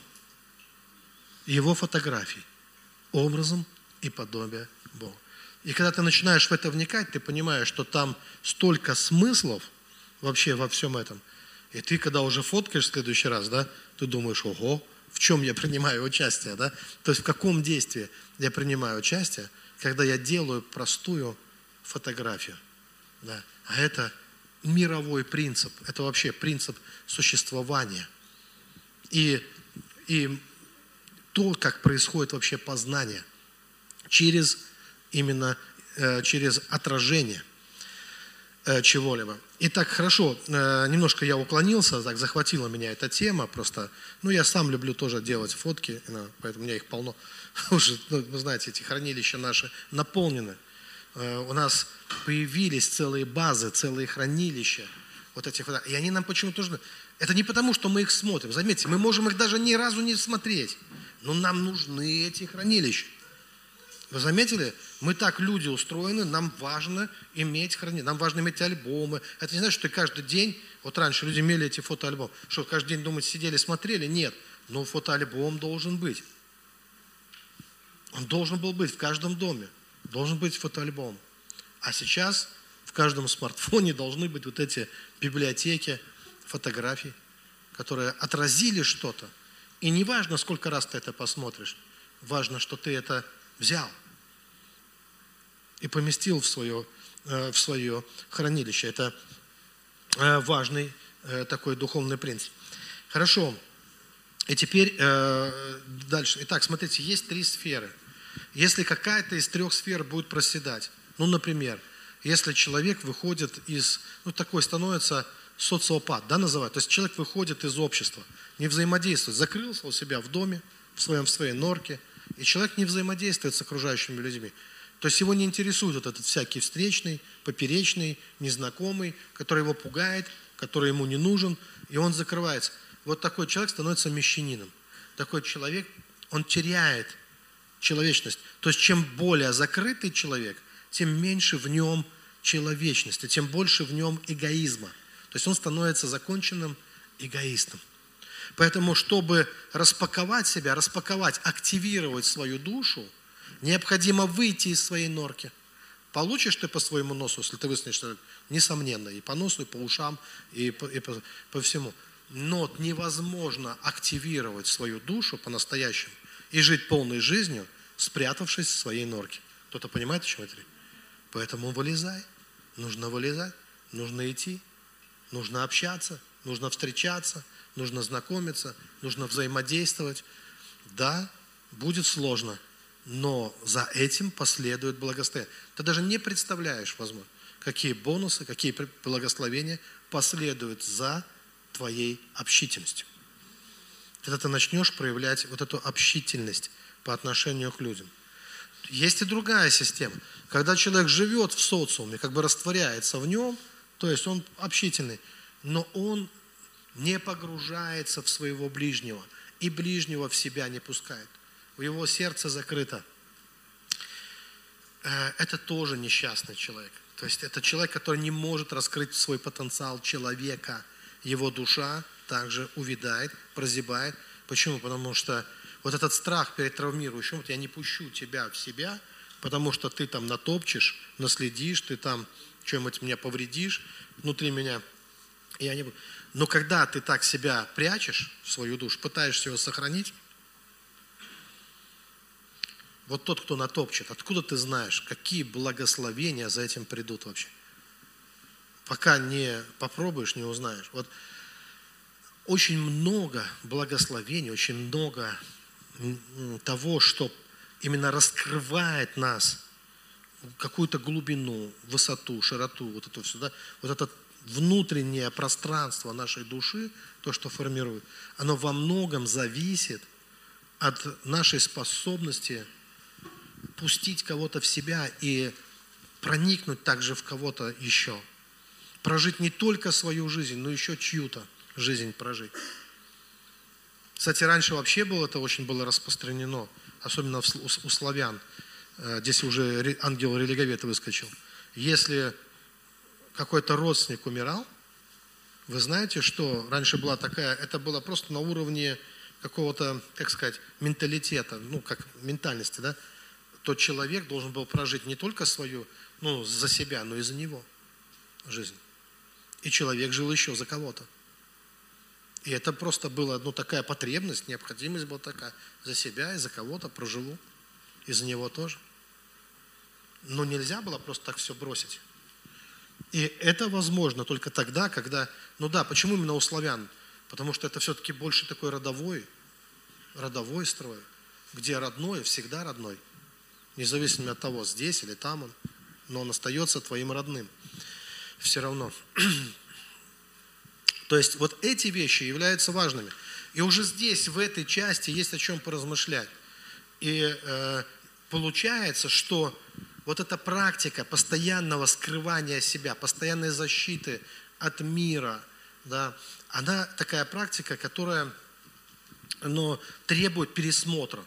Его фотографий, образом и подобие Бога. И когда ты начинаешь в это вникать, ты понимаешь, что там столько смыслов вообще во всем этом. И ты, когда уже фоткаешь в следующий раз, да, ты думаешь, ого, в чем я принимаю участие, да? То есть в каком действии я принимаю участие, когда я делаю простую фотографию. Да? А это мировой принцип, это вообще принцип существования. И, и то, как происходит вообще познание через именно э, через отражение э, чего-либо. Итак, хорошо, э, немножко я уклонился, так захватила меня эта тема, просто, ну, я сам люблю тоже делать фотки, поэтому у меня их полно. Уже, ну, вы знаете, эти хранилища наши наполнены. У нас появились целые базы, целые хранилища вот этих фотографий. И они нам почему-то нужны. Это не потому, что мы их смотрим. Заметьте, мы можем их даже ни разу не смотреть. Но нам нужны эти хранилища. Вы заметили? Мы так люди устроены, нам важно иметь хранить, нам важно иметь альбомы. Это не значит, что ты каждый день, вот раньше люди имели эти фотоальбомы, что каждый день, думать, сидели, смотрели. Нет, но фотоальбом должен быть. Он должен был быть в каждом доме. Должен быть фотоальбом. А сейчас в каждом смартфоне должны быть вот эти библиотеки фотографий, которые отразили что-то. И не важно, сколько раз ты это посмотришь, важно, что ты это взял и поместил в свое, э, в свое хранилище. Это э, важный э, такой духовный принцип. Хорошо. И теперь дальше. Итак, смотрите, есть три сферы. Если какая-то из трех сфер будет проседать, ну, например, если человек выходит из, ну, такой становится социопат, да, называют, то есть человек выходит из общества, не взаимодействует, закрылся у себя в доме, в, своем, в своей норке – и человек не взаимодействует с окружающими людьми. То есть его не интересует вот этот всякий встречный, поперечный, незнакомый, который его пугает, который ему не нужен, и он закрывается. Вот такой человек становится мещанином. Такой человек, он теряет человечность. То есть чем более закрытый человек, тем меньше в нем человечности, тем больше в нем эгоизма. То есть он становится законченным эгоистом. Поэтому, чтобы распаковать себя, распаковать, активировать свою душу, необходимо выйти из своей норки. Получишь ты по своему носу, если ты выснешь, несомненно, и по носу, и по ушам, и по, и по, по всему. Но невозможно активировать свою душу по-настоящему и жить полной жизнью, спрятавшись в своей норке. Кто-то понимает, о чем это? Поэтому вылезай. Нужно вылезать, нужно идти, нужно общаться, нужно встречаться – нужно знакомиться, нужно взаимодействовать. Да, будет сложно, но за этим последует благословение. Ты даже не представляешь, возможно, какие бонусы, какие благословения последуют за твоей общительностью. Когда ты начнешь проявлять вот эту общительность по отношению к людям. Есть и другая система. Когда человек живет в социуме, как бы растворяется в нем, то есть он общительный, но он не погружается в своего ближнего и ближнего в себя не пускает. У его сердце закрыто. Э, это тоже несчастный человек. То есть это человек, который не может раскрыть свой потенциал человека. Его душа также увядает, прозябает. Почему? Потому что вот этот страх перед травмирующим, вот я не пущу тебя в себя, потому что ты там натопчешь, наследишь, ты там что-нибудь меня повредишь внутри меня. Я не буду. Но когда ты так себя прячешь, свою душу, пытаешься его сохранить, вот тот, кто натопчет, откуда ты знаешь, какие благословения за этим придут вообще? Пока не попробуешь, не узнаешь. Вот очень много благословений, очень много того, что именно раскрывает нас, какую-то глубину, высоту, широту, вот это все, да, вот этот внутреннее пространство нашей души, то, что формирует, оно во многом зависит от нашей способности пустить кого-то в себя и проникнуть также в кого-то еще. Прожить не только свою жизнь, но еще чью-то жизнь прожить. Кстати, раньше вообще было это очень было распространено, особенно у славян. Э, здесь уже ангел-религовед выскочил. Если какой-то родственник умирал, вы знаете, что раньше была такая, это было просто на уровне какого-то, как сказать, менталитета, ну, как ментальности, да, тот человек должен был прожить не только свою, ну, за себя, но и за него жизнь. И человек жил еще за кого-то. И это просто была, ну, такая потребность, необходимость была такая. За себя и за кого-то проживу. И за него тоже. Но нельзя было просто так все бросить. И это возможно только тогда, когда, ну да, почему именно у славян? Потому что это все-таки больше такой родовой, родовой строй, где родной всегда родной, независимо от того, здесь или там он, но он остается твоим родным все равно. То есть вот эти вещи являются важными. И уже здесь, в этой части, есть о чем поразмышлять. И э, получается, что вот эта практика постоянного скрывания себя, постоянной защиты от мира, да, она такая практика, которая но, требует пересмотра.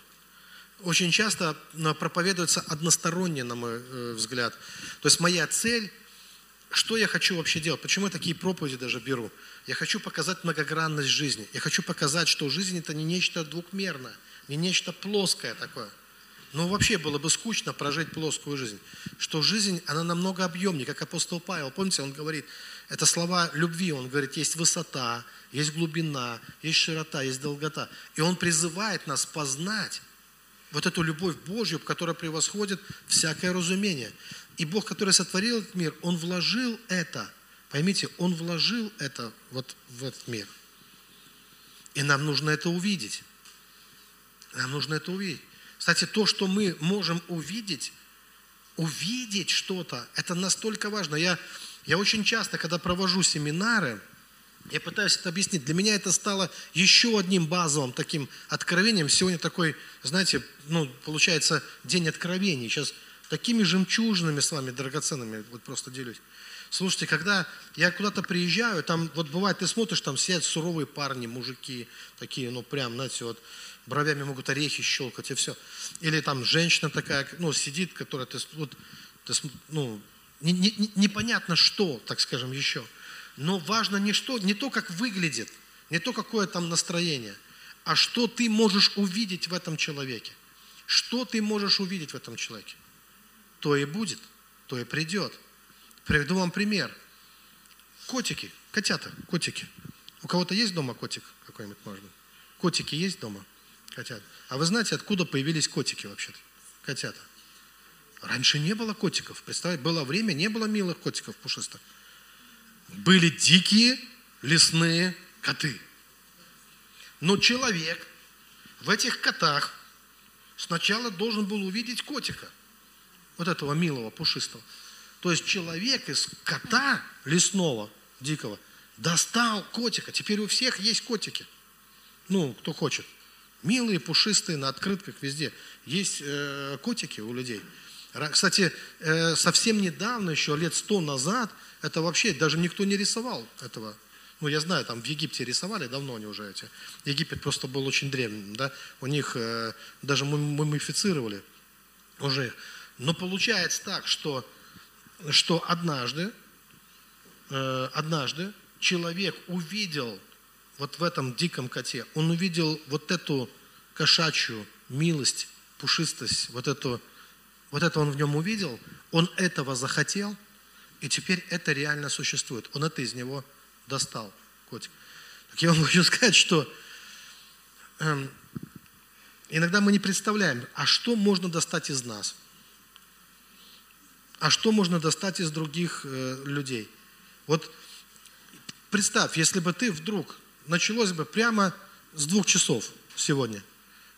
Очень часто проповедуется односторонне, на мой э, взгляд. То есть моя цель, что я хочу вообще делать, почему я такие проповеди даже беру. Я хочу показать многогранность жизни. Я хочу показать, что жизнь это не нечто двухмерное, не нечто плоское такое. Ну, вообще было бы скучно прожить плоскую жизнь. Что жизнь, она намного объемнее, как апостол Павел. Помните, он говорит, это слова любви, он говорит, есть высота, есть глубина, есть широта, есть долгота. И он призывает нас познать вот эту любовь Божью, которая превосходит всякое разумение. И Бог, который сотворил этот мир, Он вложил это, поймите, Он вложил это вот в этот мир. И нам нужно это увидеть. Нам нужно это увидеть. Кстати, то, что мы можем увидеть, увидеть что-то, это настолько важно. Я, я очень часто, когда провожу семинары, я пытаюсь это объяснить. Для меня это стало еще одним базовым таким откровением. Сегодня такой, знаете, ну, получается, день откровений. Сейчас такими жемчужными с вами драгоценными, вот просто делюсь. Слушайте, когда я куда-то приезжаю, там вот бывает, ты смотришь, там сидят суровые парни, мужики, такие, ну прям, знаете, вот бровями могут орехи щелкать и все. Или там женщина такая, ну, сидит, которая, ты, вот, ты, ну, не, не, непонятно что, так скажем, еще. Но важно не, что, не то, как выглядит, не то, какое там настроение, а что ты можешь увидеть в этом человеке. Что ты можешь увидеть в этом человеке? То и будет, то и придет. Приведу вам пример. Котики, котята, котики. У кого-то есть дома котик какой-нибудь, может быть? Котики есть дома? Котята. А вы знаете, откуда появились котики вообще-то? Котята. Раньше не было котиков. Представьте, было время, не было милых котиков пушистых. Были дикие лесные коты. Но человек в этих котах сначала должен был увидеть котика. Вот этого милого, пушистого. То есть человек из кота лесного, дикого, достал котика. Теперь у всех есть котики. Ну, кто хочет. Милые, пушистые, на открытках везде. Есть э, котики у людей. Кстати, э, совсем недавно, еще лет сто назад, это вообще даже никто не рисовал этого. Ну, я знаю, там в Египте рисовали, давно они уже эти. Египет просто был очень древним, да. У них э, даже мумифицировали уже. Но получается так, что, что однажды, э, однажды человек увидел вот в этом диком коте, он увидел вот эту кошачью милость, пушистость, вот эту, вот это он в нем увидел, он этого захотел, и теперь это реально существует. Он это из него достал, котик. Так я вам хочу сказать, что эм, иногда мы не представляем, а что можно достать из нас? А что можно достать из других э, людей? Вот представь, если бы ты вдруг началось бы прямо с двух часов сегодня.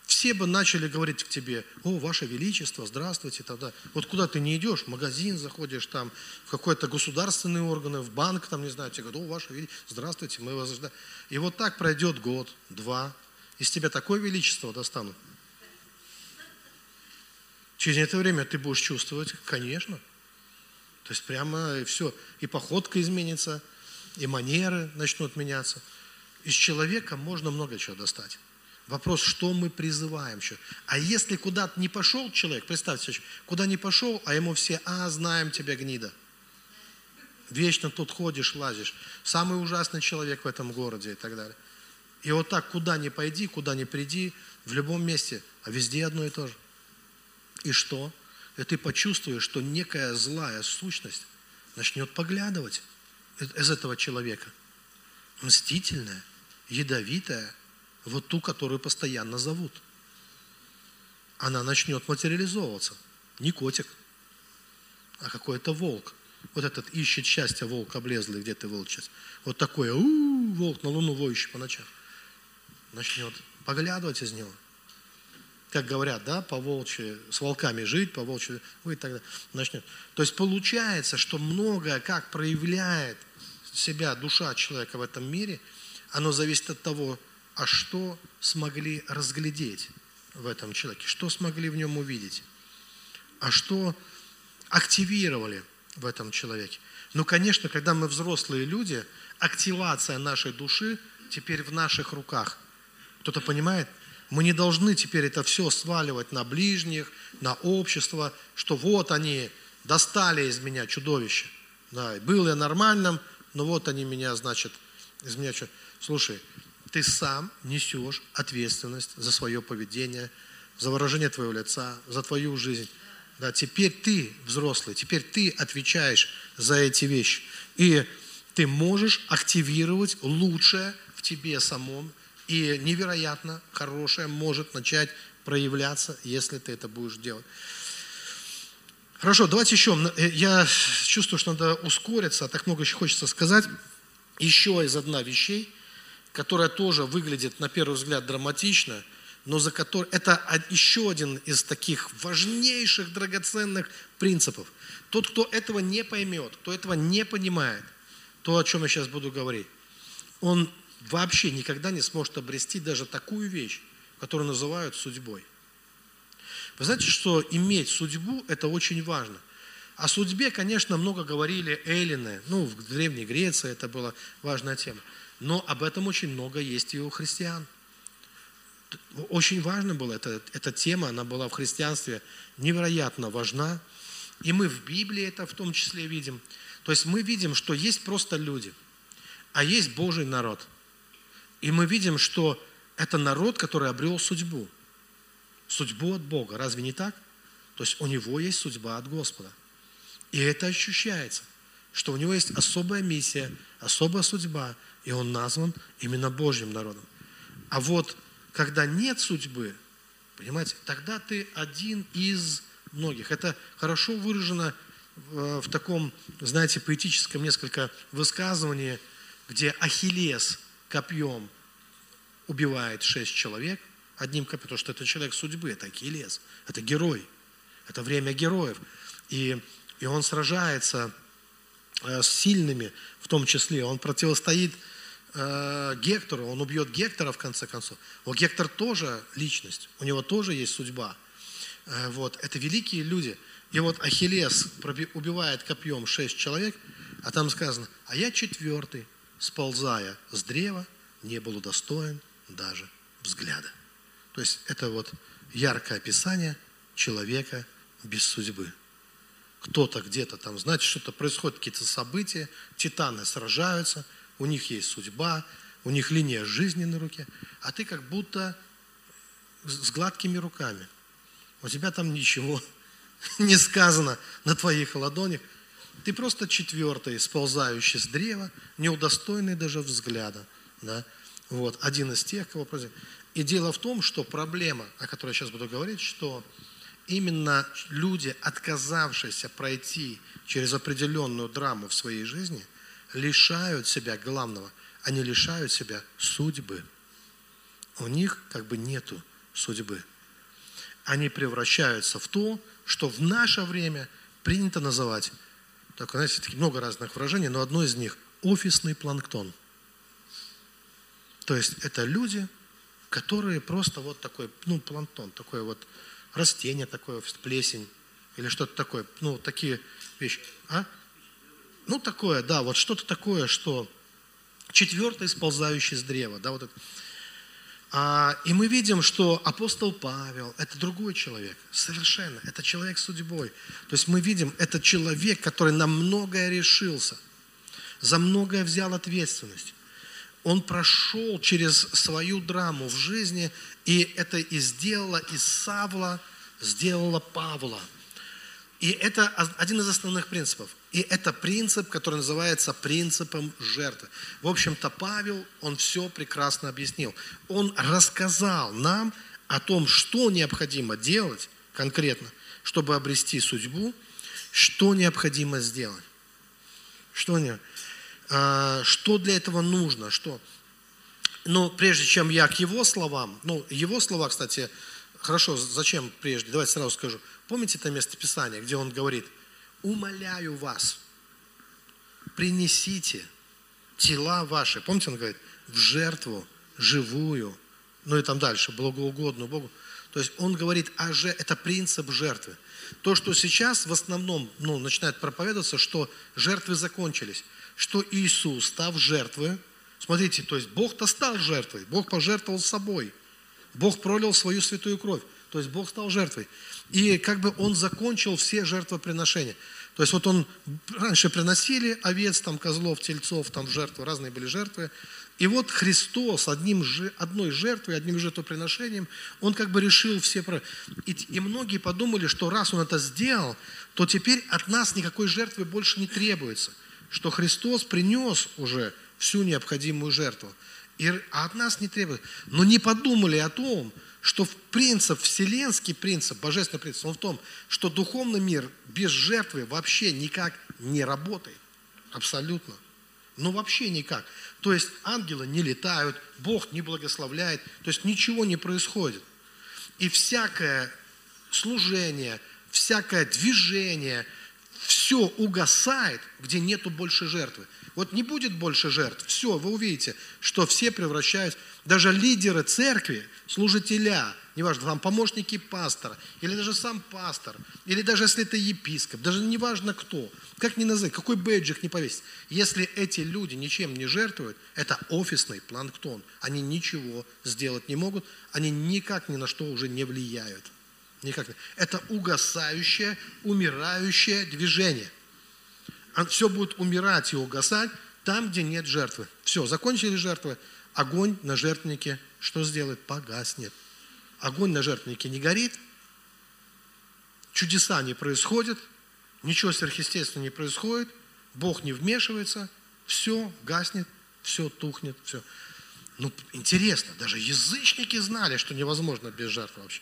Все бы начали говорить к тебе, о, Ваше Величество, здравствуйте, тогда. Вот куда ты не идешь, в магазин заходишь, там, в какой-то государственные органы, в банк, там, не знаю, тебе говорят, о, Ваше Величество, здравствуйте, мы вас ждем. И вот так пройдет год, два, из тебя такое величество достанут. Через это время ты будешь чувствовать, конечно. То есть прямо и все. И походка изменится, и манеры начнут меняться. Из человека можно много чего достать. Вопрос, что мы призываем еще. А если куда-то не пошел человек, представьте, куда не пошел, а ему все, а, знаем тебя, гнида. Вечно тут ходишь, лазишь. Самый ужасный человек в этом городе и так далее. И вот так, куда ни пойди, куда ни приди, в любом месте, а везде одно и то же. И что? И ты почувствуешь, что некая злая сущность начнет поглядывать из этого человека. Мстительная, ядовитая, вот ту, которую постоянно зовут. Она начнет материализовываться. Не котик, а какой-то волк. Вот этот ищет счастье волк облезлый, где ты сейчас. Вот такой, у волк на луну воющий по ночам. Начнет поглядывать из него. Как говорят, да, по волчьи, с волками жить, по волчьи, вы тогда начнет. То есть получается, что многое, как проявляет себя душа человека в этом мире, оно зависит от того, а что смогли разглядеть в этом человеке, что смогли в нем увидеть, а что активировали в этом человеке. Ну, конечно, когда мы взрослые люди, активация нашей души теперь в наших руках. Кто-то понимает? Мы не должны теперь это все сваливать на ближних, на общество, что вот они достали из меня чудовище. Да, был я нормальным, но вот они меня, значит, из меня что. Слушай, ты сам несешь ответственность за свое поведение, за выражение твоего лица, за твою жизнь. Да, теперь ты взрослый, теперь ты отвечаешь за эти вещи. И ты можешь активировать лучшее в тебе самом, и невероятно хорошее может начать проявляться, если ты это будешь делать. Хорошо, давайте еще. Э, я чувствую, что надо ускориться, а так много еще хочется сказать. Еще из одна вещей, которая тоже выглядит на первый взгляд драматично – но за который... Это еще один из таких важнейших, драгоценных принципов. Тот, кто этого не поймет, кто этого не понимает, то, о чем я сейчас буду говорить, он вообще никогда не сможет обрести даже такую вещь, которую называют судьбой. Вы знаете, что иметь судьбу – это очень важно. О судьбе, конечно, много говорили эллины, ну, в Древней Греции это была важная тема. Но об этом очень много есть и у христиан – очень важно было, это, эта тема, она была в христианстве невероятно важна. И мы в Библии это в том числе видим. То есть мы видим, что есть просто люди, а есть Божий народ. И мы видим, что это народ, который обрел судьбу. Судьбу от Бога. Разве не так? То есть у него есть судьба от Господа. И это ощущается, что у него есть особая миссия, особая судьба, и он назван именно Божьим народом. А вот когда нет судьбы, понимаете, тогда ты один из многих. Это хорошо выражено в, в таком, знаете, поэтическом несколько высказывании, где Ахиллес копьем убивает шесть человек, одним копьем, потому что это человек судьбы, это Ахиллес, это герой, это время героев. И, и он сражается э, с сильными в том числе, он противостоит э, Гектору, он убьет Гектора в конце концов. Вот Гектор тоже личность, у него тоже есть судьба. Э, вот, это великие люди. И вот Ахиллес убивает копьем шесть человек, а там сказано, а я четвертый, сползая с древа, не был удостоен даже взгляда. То есть это вот яркое описание человека без судьбы. Кто-то где-то там, значит, что-то происходит, какие-то события, титаны сражаются – у них есть судьба, у них линия жизни на руке, а ты как будто с гладкими руками. У тебя там ничего не сказано на твоих ладонях. Ты просто четвертый, сползающий с древа, неудостойный даже взгляда. Да? Вот, один из тех, кого. И дело в том, что проблема, о которой я сейчас буду говорить, что именно люди, отказавшиеся пройти через определенную драму в своей жизни – лишают себя главного, они лишают себя судьбы. У них как бы нету судьбы. Они превращаются в то, что в наше время принято называть, так, знаете, много разных выражений, но одно из них – офисный планктон. То есть это люди, которые просто вот такой, ну, планктон, такое вот растение такое, плесень или что-то такое, ну, такие вещи. А? Ну, такое, да, вот что-то такое, что четвертый сползающий с древа, да, вот это. А, и мы видим, что апостол Павел – это другой человек, совершенно, это человек с судьбой. То есть мы видим, это человек, который на многое решился, за многое взял ответственность. Он прошел через свою драму в жизни, и это и сделало из Савла, сделало Павла. И это один из основных принципов. И это принцип, который называется принципом жертвы. В общем-то, Павел, он все прекрасно объяснил. Он рассказал нам о том, что необходимо делать конкретно, чтобы обрести судьбу, что необходимо сделать. Что, не, а, что для этого нужно, что. Но прежде чем я к его словам, ну, его слова, кстати, хорошо, зачем прежде? Давайте сразу скажу. Помните это место Писания, где он говорит – умоляю вас, принесите тела ваши, помните, он говорит, в жертву живую, ну и там дальше, благоугодную Богу. То есть он говорит, а же это принцип жертвы. То, что сейчас в основном ну, начинает проповедоваться, что жертвы закончились, что Иисус, став жертвой, смотрите, то есть Бог-то стал жертвой, Бог пожертвовал собой, Бог пролил свою святую кровь. То есть Бог стал жертвой. И как бы Он закончил все жертвоприношения. То есть вот Он, раньше приносили овец, там, козлов, тельцов, там жертвы, разные были жертвы. И вот Христос одним, одной жертвой, одним жертвоприношением, Он как бы решил все. И, и многие подумали, что раз Он это сделал, то теперь от нас никакой жертвы больше не требуется. Что Христос принес уже всю необходимую жертву. И, а от нас не требуется. Но не подумали о том, что принцип, вселенский принцип, божественный принцип, он в том, что духовный мир без жертвы вообще никак не работает. Абсолютно. Ну вообще никак. То есть ангелы не летают, Бог не благословляет, то есть ничего не происходит. И всякое служение, всякое движение, все угасает, где нету больше жертвы. Вот не будет больше жертв, все, вы увидите, что все превращаются, даже лидеры церкви, служителя, неважно, там помощники пастора, или даже сам пастор, или даже если это епископ, даже неважно кто, как ни называть, какой бейджик не повесить. Если эти люди ничем не жертвуют, это офисный планктон. Они ничего сделать не могут, они никак ни на что уже не влияют. Никак. Это угасающее, умирающее движение. Все будет умирать и угасать там, где нет жертвы. Все, закончили жертвы, огонь на жертвеннике что сделает? Погаснет. Огонь на жертвеннике не горит, чудеса не происходят, ничего сверхъестественного не происходит, Бог не вмешивается, все гаснет, все тухнет, все. Ну, интересно, даже язычники знали, что невозможно без жертвы вообще.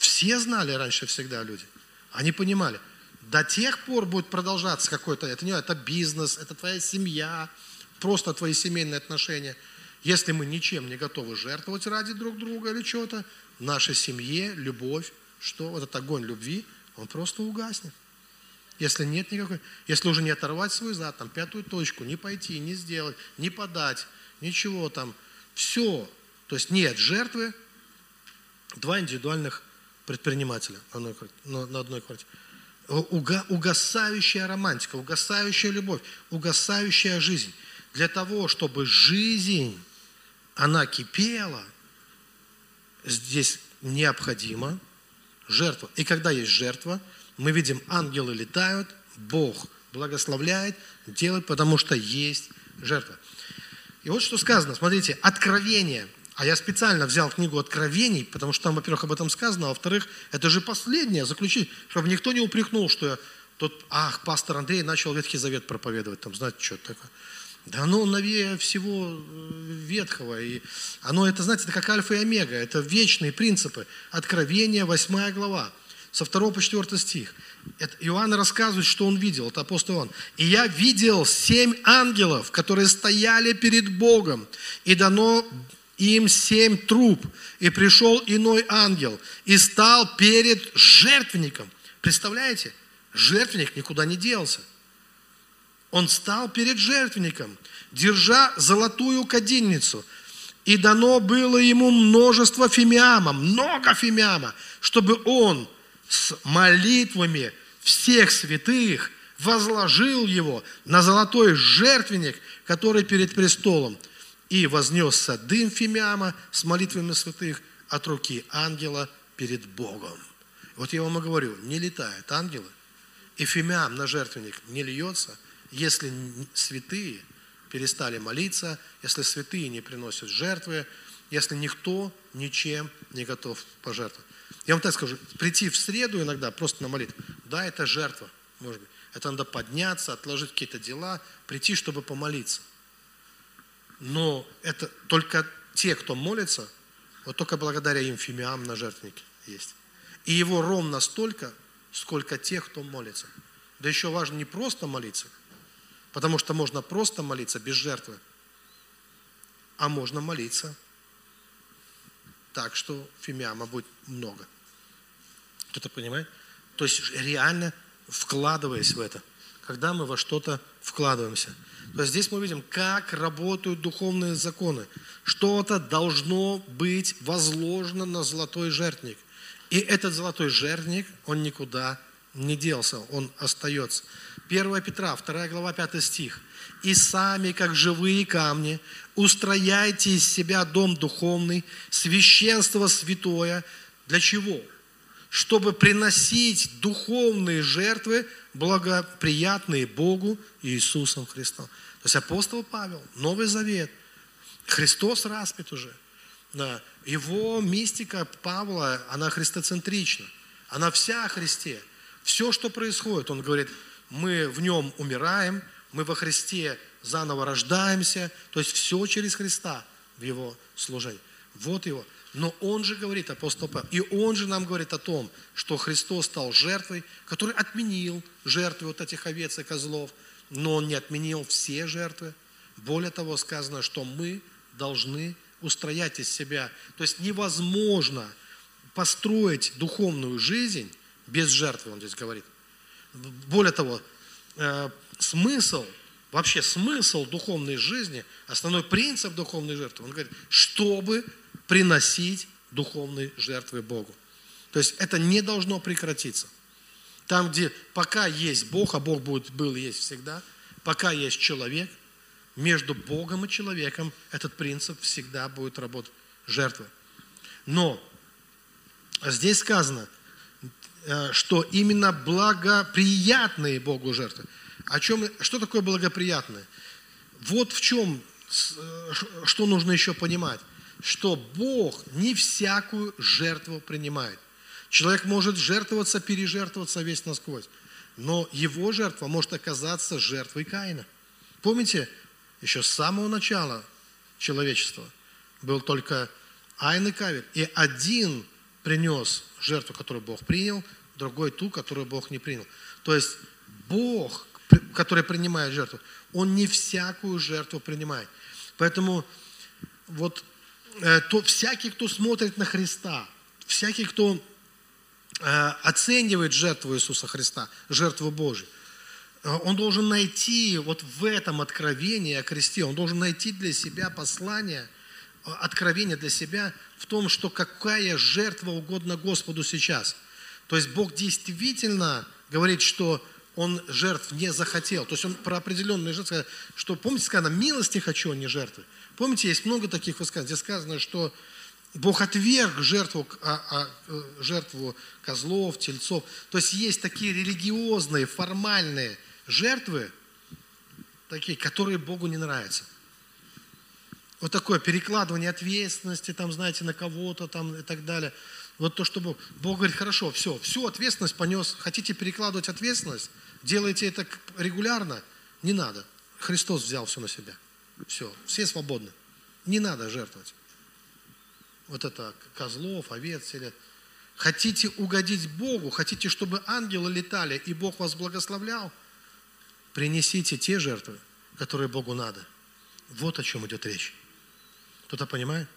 Все знали раньше всегда люди. Они понимали, до тех пор будет продолжаться какой-то, это не это бизнес, это твоя семья, просто твои семейные отношения – если мы ничем не готовы жертвовать ради друг друга или чего-то, нашей семье любовь, что вот этот огонь любви, он просто угаснет. Если нет никакой, если уже не оторвать свой зад, там, пятую точку, не пойти, не сделать, не подать, ничего там, все. То есть нет жертвы, два индивидуальных предпринимателя на одной, квартире. Уга, угасающая романтика, угасающая любовь, угасающая жизнь. Для того, чтобы жизнь она кипела, здесь необходима жертва. И когда есть жертва, мы видим, ангелы летают, Бог благословляет, делает, потому что есть жертва. И вот что сказано, смотрите, откровение. А я специально взял книгу Откровений, потому что там, во-первых, об этом сказано, а во-вторых, это же последнее заключить, чтобы никто не упрекнул, что я тот, ах, пастор Андрей начал Ветхий Завет проповедовать, там, знаете, что такое. Да оно новее всего э, ветхого. И оно, это, знаете, это как альфа и омега. Это вечные принципы. Откровение, 8 глава, со 2 по 4 стих. Это Иоанн рассказывает, что он видел, это апостол Иоанн. «И я видел семь ангелов, которые стояли перед Богом, и дано им семь труб. И пришел иной ангел, и стал перед жертвенником». Представляете? Жертвенник никуда не делся. Он стал перед жертвенником, держа золотую кадильницу. И дано было ему множество фимиама, много фимиама, чтобы он с молитвами всех святых возложил его на золотой жертвенник, который перед престолом, и вознесся дым фимиама с молитвами святых от руки ангела перед Богом. Вот я вам и говорю, не летают ангелы, и фимиам на жертвенник не льется, если святые перестали молиться, если святые не приносят жертвы, если никто ничем не готов пожертвовать. Я вам так скажу, прийти в среду иногда просто на молитву, да, это жертва, может быть. Это надо подняться, отложить какие-то дела, прийти, чтобы помолиться. Но это только те, кто молится, вот только благодаря им фимиам на жертвеннике есть. И его ровно столько, сколько тех, кто молится. Да еще важно не просто молиться, потому что можно просто молиться без жертвы, а можно молиться так, что фимиама будет много. Кто-то понимает? То есть реально вкладываясь в это, когда мы во что-то вкладываемся. То есть здесь мы видим, как работают духовные законы. Что-то должно быть возложено на золотой жертвник. И этот золотой жертвник, он никуда не делся, он остается. 1 Петра, 2 глава, 5 стих. «И сами, как живые камни, устрояйте из себя дом духовный, священство святое». Для чего? Чтобы приносить духовные жертвы, благоприятные Богу Иисусом Христом. То есть апостол Павел, Новый Завет, Христос распят уже. Его мистика Павла, она христоцентрична. Она вся о Христе. Все, что происходит, он говорит, мы в нем умираем, мы во Христе заново рождаемся. То есть все через Христа в его служении. Вот его. Но он же говорит, апостол Павел, и он же нам говорит о том, что Христос стал жертвой, который отменил жертвы вот этих овец и козлов, но он не отменил все жертвы. Более того, сказано, что мы должны устроять из себя. То есть невозможно построить духовную жизнь без жертвы, он здесь говорит. Более того, э, смысл, вообще смысл духовной жизни, основной принцип духовной жертвы, он говорит, чтобы приносить духовные жертвы Богу. То есть это не должно прекратиться. Там, где пока есть Бог, а Бог будет, был и есть всегда, пока есть человек, между Богом и человеком этот принцип всегда будет работать. Жертвы. Но здесь сказано, э, что именно благоприятные Богу жертвы. О чем, что такое благоприятное? Вот в чем, э, что нужно еще понимать, что Бог не всякую жертву принимает. Человек может жертвоваться, пережертвоваться весь насквозь, но его жертва может оказаться жертвой Каина. Помните, еще с самого начала человечества был только Айн и Кавель. И один принес жертву, которую Бог принял, другой ту, которую Бог не принял. То есть Бог, который принимает жертву, Он не всякую жертву принимает. Поэтому вот то, всякий, кто смотрит на Христа, всякий, кто э, оценивает жертву Иисуса Христа, жертву Божию, Э, он должен найти вот в этом откровении о кресте, он должен найти для себя послание, э, откровение для себя в том, что какая жертва угодно Господу сейчас. То есть Бог действительно говорит, что он жертв не захотел. То есть он про определенные жертвы, что, помните, сказано, милости хочу, а не жертвы. Помните, есть много таких высказаний, где сказано, что Бог отверг жертву, а, а, э, жертву козлов, тельцов. То есть есть такие религиозные, формальные жертвы, такие, которые Богу не нравятся. Вот такое перекладывание ответственности, там, знаете, на кого-то там и так далее. Вот то, что Бог, Бог говорит, хорошо, все, всю ответственность понес. Хотите перекладывать ответственность? Делайте это регулярно. Не надо. Христос взял все на себя. Все, все свободны. Не надо жертвовать. Вот это козлов, овец или... Хотите угодить Богу, хотите, чтобы ангелы летали, и Бог вас благословлял – принесите те жертвы, которые Богу надо. Вот о чем идет речь. Кто-то понимает?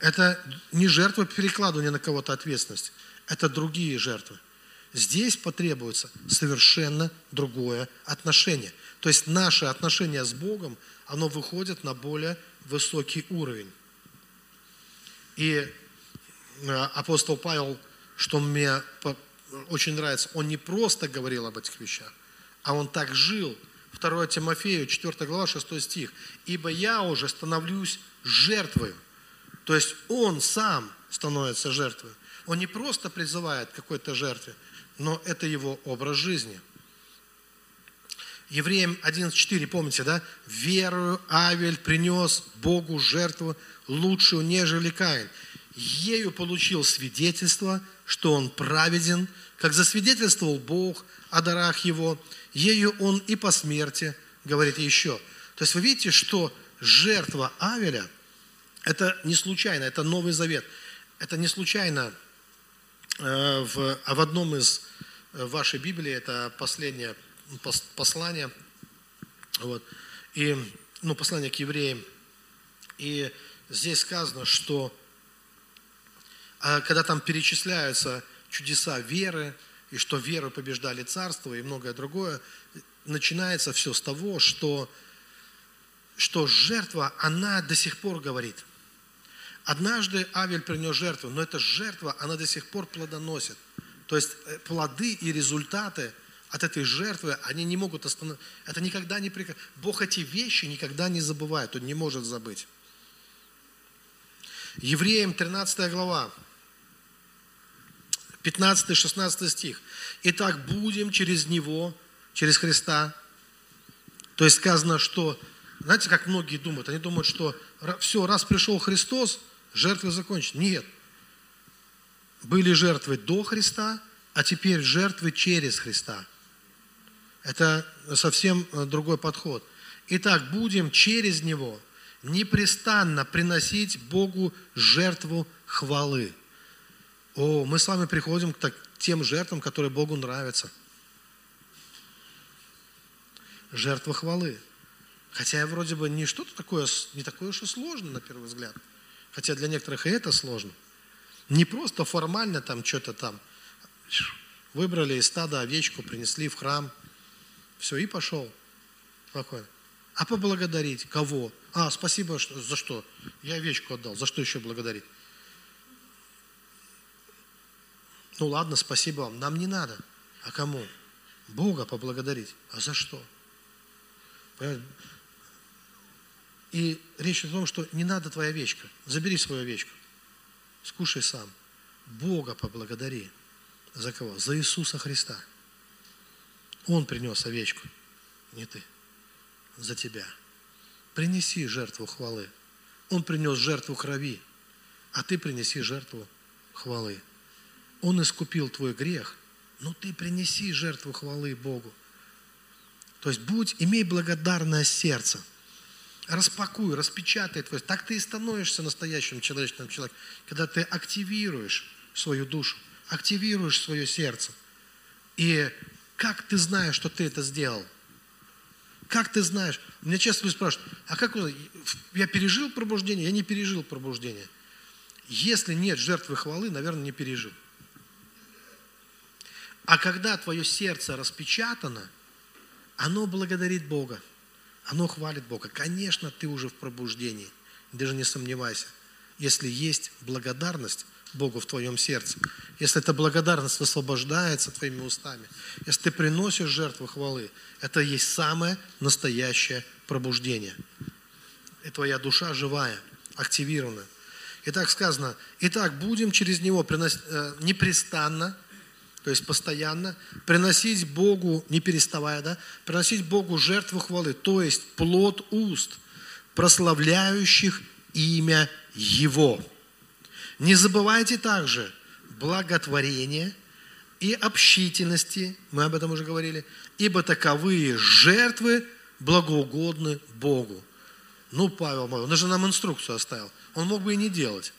Это не жертва перекладывания на кого-то ответственность, это другие жертвы. Здесь потребуется совершенно другое отношение. То есть наше отношение с Богом, оно выходит на более высокий уровень. И э, апостол Павел, что мне очень нравится, он не просто говорил об этих вещах, а он так жил. 2 Тимофею, 4 глава, 6 стих. «Ибо я уже становлюсь жертвой». То есть он сам становится жертвой. Он не просто призывает к какой-то жертве, но это его образ жизни. Евреям 11.4, помните, да? «Верую Авель принес Богу жертву лучшую, нежели Каин. Ею получил свидетельство, что он праведен, как засвидетельствовал Бог о дарах его, ею он и по смерти, говорит еще. То есть вы видите, что жертва Авеля – это не случайно, это Новый Завет. Это не случайно э, в, а в одном из э, вашей Библии, это последнее послание, вот, и, ну, послание к евреям, и здесь сказано, что а когда там перечисляются чудеса веры, и что веру побеждали царство и многое другое, начинается все с того, что, что жертва, она до сих пор говорит. Однажды Авель принес жертву, но эта жертва, она до сих пор плодоносит. То есть э, плоды и результаты от этой жертвы, они не могут остановить. Это никогда не прекращается. Бог эти вещи никогда не забывает, Он не может забыть. Евреям 13 глава, 15-16 стих. Итак, будем через Него, через Христа. То есть сказано, что, знаете, как многие думают, они думают, что все, раз пришел Христос, жертвы закончены. Нет. Были жертвы до Христа, а теперь жертвы через Христа. Это совсем э, другой подход. Итак, будем через Него непрестанно приносить Богу жертву хвалы. О, мы с вами приходим к тем жертвам, которые Богу нравятся. Жертва хвалы. Хотя вроде бы не что-то такое, не такое уж и сложно на первый взгляд. Хотя для некоторых и это сложно. Не просто формально там что-то там. Выбрали из стада овечку, принесли в храм. Все, и пошел. Спокойно. А поблагодарить кого? А, спасибо, что, за что? Я овечку отдал. За что еще благодарить? Ну ладно, спасибо вам, нам не надо. А кому? Бога поблагодарить. А за что? И речь о том, что не надо твоя овечка. Забери свою овечку. Скушай сам. Бога поблагодари. За кого? За Иисуса Христа. Он принес овечку, не ты. За тебя. Принеси жертву хвалы. Он принес жертву крови, а ты принеси жертву хвалы. Он искупил твой грех, но ты принеси жертву хвалы Богу. То есть будь, имей благодарное сердце. Распакуй, распечатай твой. Так ты и становишься настоящим человечным человеком, когда ты активируешь свою душу, активируешь свое сердце. И как ты знаешь, что ты это сделал? Как ты знаешь? Меня часто спрашивают, а как я пережил пробуждение? Я не пережил пробуждение. Если нет жертвы хвалы, наверное, не пережил. А когда твое сердце распечатано, оно благодарит Бога, оно хвалит Бога. Конечно, ты уже в пробуждении, даже не сомневайся. Если есть благодарность Богу в твоем сердце, если эта благодарность высвобождается твоими устами, если ты приносишь жертву хвалы, это есть самое настоящее пробуждение. И твоя душа живая, активированная. Итак сказано, итак, будем через него приносить, э, непрестанно то есть постоянно, приносить Богу, не переставая, да, приносить Богу жертву хвалы, то есть плод уст, прославляющих имя Его. Не забывайте также благотворения и общительности, мы об этом уже говорили, ибо таковые жертвы благоугодны Богу. Ну, Павел мой, он же нам инструкцию оставил. Он мог бы и не делать.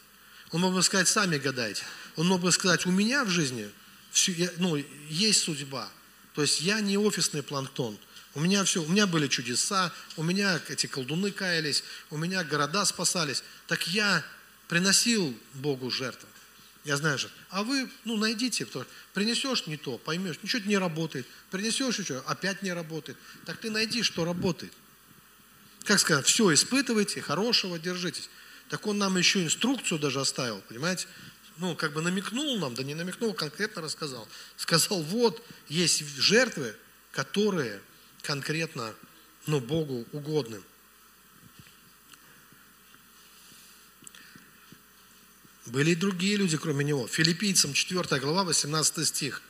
Он мог бы сказать, сами гадайте. Он мог бы сказать, у меня в жизни – все, ну, есть судьба. То есть я не офисный планктон. У меня все, у меня были чудеса, у меня эти колдуны каялись, у меня города спасались. Так я приносил Богу жертву. Я знаю же. А вы, ну, найдите, потому принесешь не то, поймешь, ничего не работает. Принесешь еще, опять не работает. Так ты найди, что работает. Как сказать, все испытывайте, хорошего держитесь. так он нам еще инструкцию даже оставил, понимаете? Ну, как бы намекнул нам, да не намекнул, конкретно рассказал. Сказал, вот, есть жертвы, которые конкретно, ну, Богу угодны. Были и другие люди, кроме него. Филиппийцам 4 глава, 18 стих.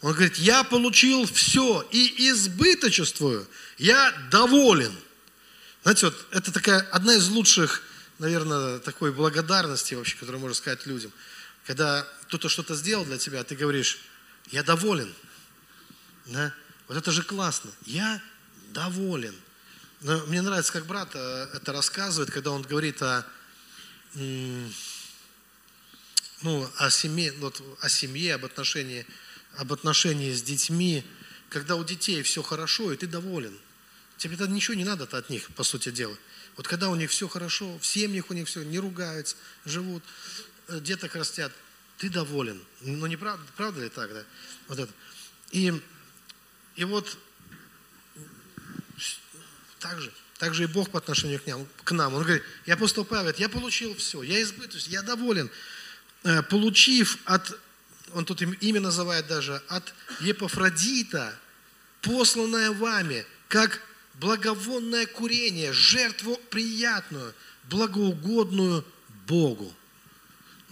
Он говорит, я получил все и избыточествую, я доволен. Знаете, вот это такая одна из лучших, наверное, такой благодарности вообще, которую можно сказать людям. Когда кто-то что-то сделал для тебя, ты говоришь, я доволен. Да? Вот это же классно. Я доволен. Но мне нравится, как брат э, это рассказывает, когда он говорит о ну, о семье, вот, о семье, об отношении, об отношении с детьми, когда у детей все хорошо, и ты доволен. Тебе тогда ничего не надо от них, по сути дела. Вот когда у них все хорошо, в семьях у них все, не ругаются, живут, э, деток растят, ты доволен. Ну, не правда, правда ли так, да? Вот это. И, и вот так же, так же и Бог по отношению к нам, к нам. Он говорит, я апостол Павел, я получил все, я избыточен, я доволен. Э, получив от, он тут имя называет даже, от Епафродита, посланное вами, как благовонное курение, жертву приятную, благоугодную Богу.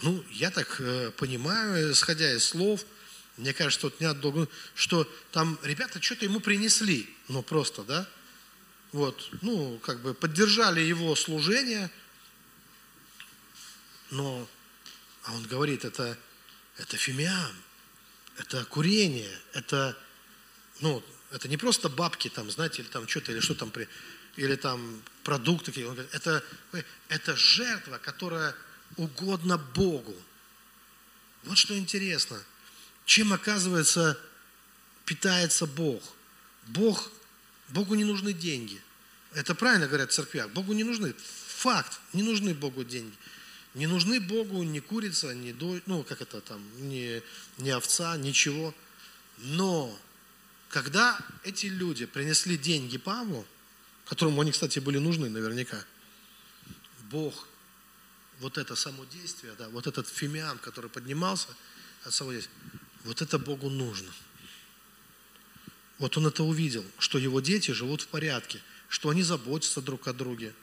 Ну, я так э, понимаю, исходя из слов, мне кажется, тут нет долго, что там ребята что-то ему принесли, ну просто, да, вот, ну, как бы поддержали его служение, но а он говорит, это, это фимиам, это курение, это, ну, это не просто бабки там, знаете, или там что-то, или что там, при, или там продукты. Он говорит, это, это жертва, которая угодна Богу. Вот что интересно. Чем, оказывается, питается Бог? Бог, Богу не нужны деньги. Это правильно говорят в церквях. Богу не нужны. Факт. Не нужны Богу деньги. Не нужны Богу ни курица, ни до, ну как это там, ни, ни овца, ничего. Но когда эти люди принесли деньги Павлу, которому они, кстати, были нужны наверняка, Бог, вот это само действие, да, вот этот фимиам, который поднимался от самого действия, вот это Богу нужно. Вот он это увидел, что его дети живут в порядке, что они заботятся друг о друге,